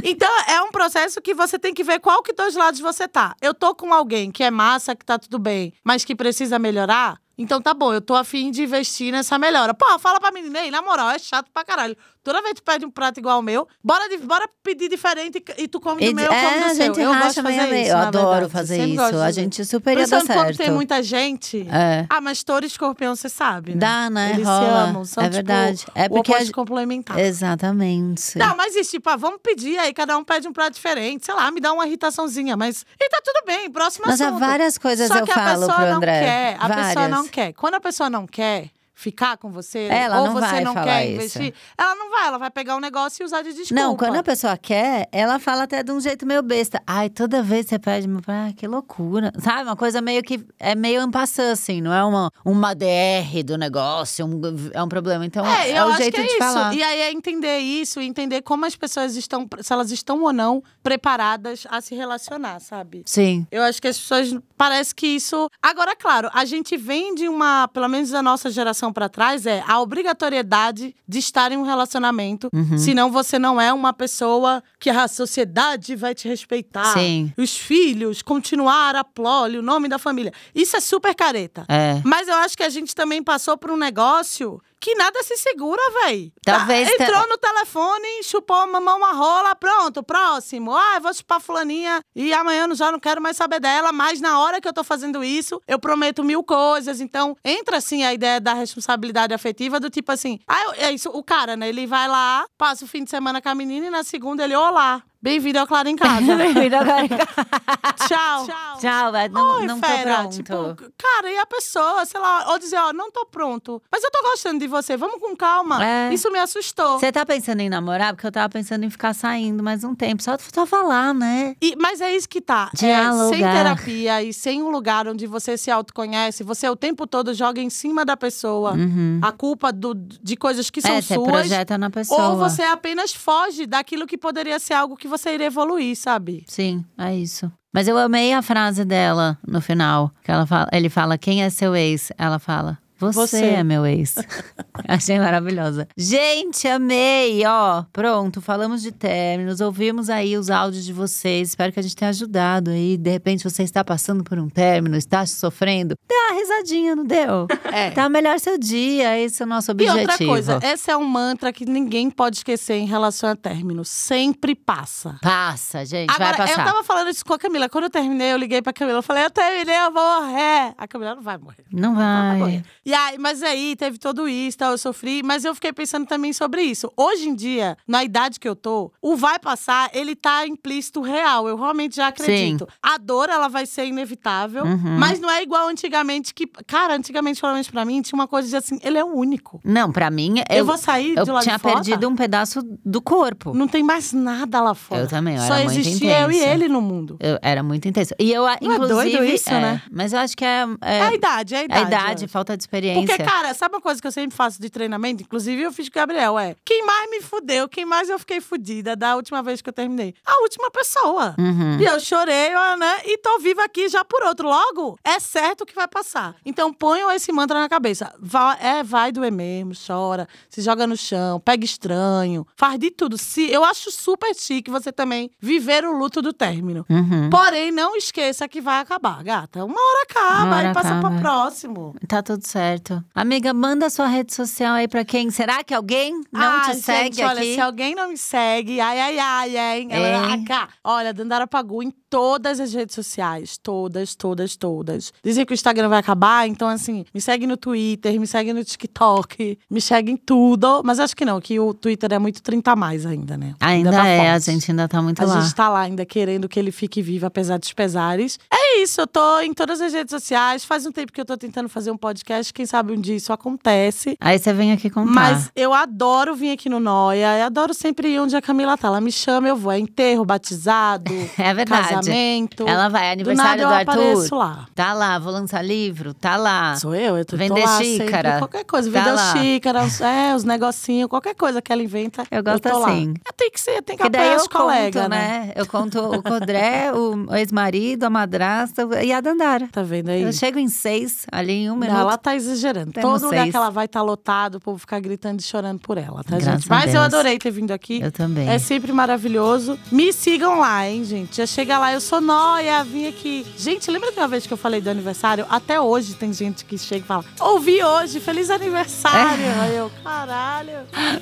então é um processo que você tem que ver qual que dois lados você tá. Eu tô com alguém que é massa, que tá tudo bem, mas que precisa melhorar. Então tá bom, eu tô afim de investir nessa melhora. Pô, fala pra menina aí, na moral, é chato pra caralho. Toda vez que tu pede um prato igual ao meu, bora, de- bora pedir diferente e tu come do meu, eu como é, do a seu. gente eu gosto de a fazer meio. isso, Eu adoro fazer Sempre isso. A gente super ia dar Principalmente quando tem certo. muita gente. É. Ah, mas touro e escorpião, você sabe, né? Dá, né? Eles Rola. se amam. São, é tipo, verdade. é o porque oposto gente- complementar. Exatamente. Não, mas isso, tipo, ah, vamos pedir aí, cada um pede um prato diferente. Sei lá, me dá uma irritaçãozinha, mas. E tá tudo bem, próximo Mas há assunto. várias coisas Só eu que a falo pessoa pro não André. quer. A pessoa Várias. não quer. Quando a pessoa não quer ficar com você, Ela ou não você vai não falar quer isso. investir, ela não vai, ela vai pegar o negócio e usar de desculpa. Não, quando a pessoa quer, ela fala até de um jeito meio besta. Ai, toda vez você pede meu prato, ah, que loucura. Sabe? Uma coisa meio que é meio ampassã, assim, não é uma, uma DR do negócio, um- é um problema. Então, É, é, o jeito é de isso. falar. E aí é entender isso, entender como as pessoas estão, se elas estão ou não preparadas a se relacionar, sabe? Sim. Eu acho que as pessoas parece que isso. Agora, claro, a gente vem de uma, pelo menos da nossa geração pra trás, é a obrigatoriedade de estar em um relacionamento. Uhum. Senão você não é uma pessoa que a sociedade vai te respeitar. Sim. Os filhos, continuar a plole, o nome da família. Isso é super careta. É. Mas eu acho que a gente também passou por um negócio que nada se segura, véi. Talvez Tá, te- entrou no telefone, chupou, mamou uma rola, pronto, próximo. Ah, eu vou chupar fulaninha e amanhã eu já não quero mais saber dela, mas na hora que eu tô fazendo isso, eu prometo mil coisas. Então, entra assim a ideia da responsabilidade afetiva do tipo assim, ah, é isso, o cara, né, ele vai lá, passa o fim de semana com a menina e na segunda ele, olá, bem-vindo ao Claro em Casa. Bem-vindo ao Claro em Tchau. Tchau, vai, não, Oi, não tô fera, pronto. tipo, cara, e a pessoa, sei lá, ou dizer, ó, não tô pronto, mas eu tô gostando de você, vamos com calma. É. Isso me assustou. Você tá pensando em namorar? Porque eu tava pensando em ficar saindo mais um tempo. Só, só falar, né? E- mas é isso que tá. É, sem terapia e sem um lugar onde você se autoconhece, você o tempo todo joga em cima da pessoa Uhum. a culpa do- de coisas que são é, você suas. projeta na pessoa. Ou você apenas foge daquilo que poderia ser algo que você iria evoluir, sabe? Sim, é isso. Mas eu amei a frase dela no final. Que ela fala, ele fala, quem é seu ex? Ela fala, você, Você. é meu ex. Achei maravilhosa. Gente, amei! Ó, pronto, falamos de términos, ouvimos aí os áudios de vocês. Espero que a gente tenha ajudado aí. De repente você está passando por um término, está sofrendo. Dê uma risadinha, não deu? É. Tá melhor seu dia, esse é o nosso E objetivo. outra coisa, esse é um mantra que ninguém pode esquecer em relação a término. Sempre passa. Passa, gente, Agora, vai passar. eu tava falando isso com a Camila. Quando eu terminei, eu liguei pra Camila. Eu falei, eu terminei, eu vou morrer. A Camila não vai morrer. Não vai. morrer. E aí, mas aí teve todo isso, tal, eu sofri, mas eu fiquei pensando também sobre isso. Hoje em dia, na idade que eu tô, o vai passar, ele tá implícito real. Eu realmente já acredito. A dor, ela vai ser inevitável, Uhum. mas não é igual antigamente que, cara, antigamente, pelo menos pra mim, tinha uma coisa de assim, ele é o único. Não, pra mim, Eu, eu, vou sair eu de lá tinha de fora. perdido um pedaço do corpo. Não tem mais nada lá fora. Eu também, eu Só existia eu e ele no mundo. Eu era muito intenso. E eu, inclusive. doido isso, é, né? Mas eu acho que é. É, É a idade, é a é idade. a idade, eu falta de experiência. Porque, cara, sabe uma coisa que eu sempre faço de treinamento? Inclusive, eu fiz com o Gabriel, é. Quem mais me fudeu, quem mais eu fiquei fudida da última vez que eu terminei? A última pessoa. Uhum. E eu chorei, né? E tô viva aqui já por outro. Logo, é certo que vai passar. Então ponham esse mantra na cabeça. Vai, é, vai doer mesmo, chora, se joga no chão, pega estranho, faz de tudo. Se, eu acho super chique você também viver o luto do término. Uhum. Porém, não esqueça que vai acabar, gata. Uma hora acaba Uma hora e passa acaba. pra próximo. Tá tudo certo. Certo. Amiga, manda sua rede social aí pra quem? Será que alguém não ah, te segue gente, olha, aqui? se alguém não me segue, ai, ai, ai, hein? Ela? Cá. Olha, Dandara Pagu em todas as redes sociais. Todas, todas, todas. Dizem que o Instagram vai acabar, então assim, me segue no Twitter, me segue no TikTok, me segue em tudo. Mas acho que não, que o Twitter é muito 30 a mais ainda, né? Ainda, tá é, a forte. gente ainda tá muito A lá. gente tá lá ainda querendo que ele fique vivo, apesar dos pesares. É isso, eu tô em todas as redes sociais. Faz um tempo que eu tô tentando fazer um podcast. Quem sabe um dia isso acontece. Aí você vem aqui contar. Mas eu adoro vir aqui no Noia. Eu adoro sempre ir onde a Camila tá. Ela me chama, eu vou. É enterro, batizado, é verdade. Casamento. Ela vai, Do aniversário nada eu do Arthur. apareço lá. Tá lá, vou lançar livro, tá lá. Sou eu, eu tô, tô Vender lá xícara. sempre. Qualquer coisa, Tá vender lá. xícaras, é, os negocinhos, qualquer coisa que ela inventa. Eu gosto tô lá. assim. É, Tem que ser, tem que Que apoiar eu os colegas, conto, né? Eu conto o Codré, o ex-marido, a madrasta e a Dandara. Tá vendo aí? Eu chego em seis, ali em um Não, minuto. ela tá exagerando. Temos Todo lugar seis. que ela vai tá lotado, o povo ficar gritando e chorando por ela, tá, Graças gente? Mas eu adorei ter vindo aqui. Eu também. É sempre maravilhoso. Me sigam lá, hein, gente? Já chega lá, eu sou Noia, vim aqui. Gente, lembra de uma vez que eu falei do aniversário? Até hoje tem gente que chega e fala: Ouvi hoje, feliz aniversário. É. Aí eu, caralho.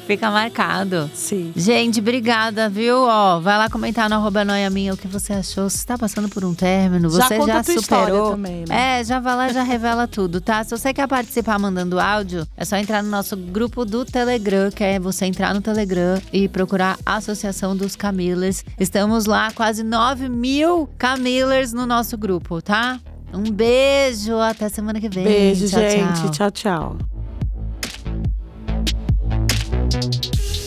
Fica marcado. Sim. Gente, obrigada, viu? Ó, vai lá comentar no arroba noia minha o que você achou. Se está passando por um término, Já você conta já superou. também, né? É, já vai lá, já revela tudo, tá? Se você quer participar mandando áudio, é só entrar no nosso grupo do Telegram, que é você entrar no Telegram e procurar a Associação dos Camillers. Estamos lá, quase 9 mil Camillers no nosso grupo, tá? Um beijo, até semana que vem. Beijo, Tchau, gente. tchau. tchau. tchau.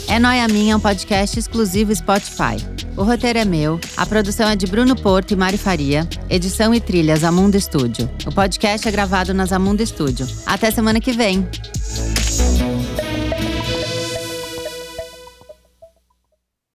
É Noia Minha, um podcast exclusivo Spotify. O roteiro é meu, a produção é de Bruno Porto e Mari Faria, edição e trilhas Amundo Estúdio. O podcast é gravado nas Amundo Estúdio. Até semana que vem.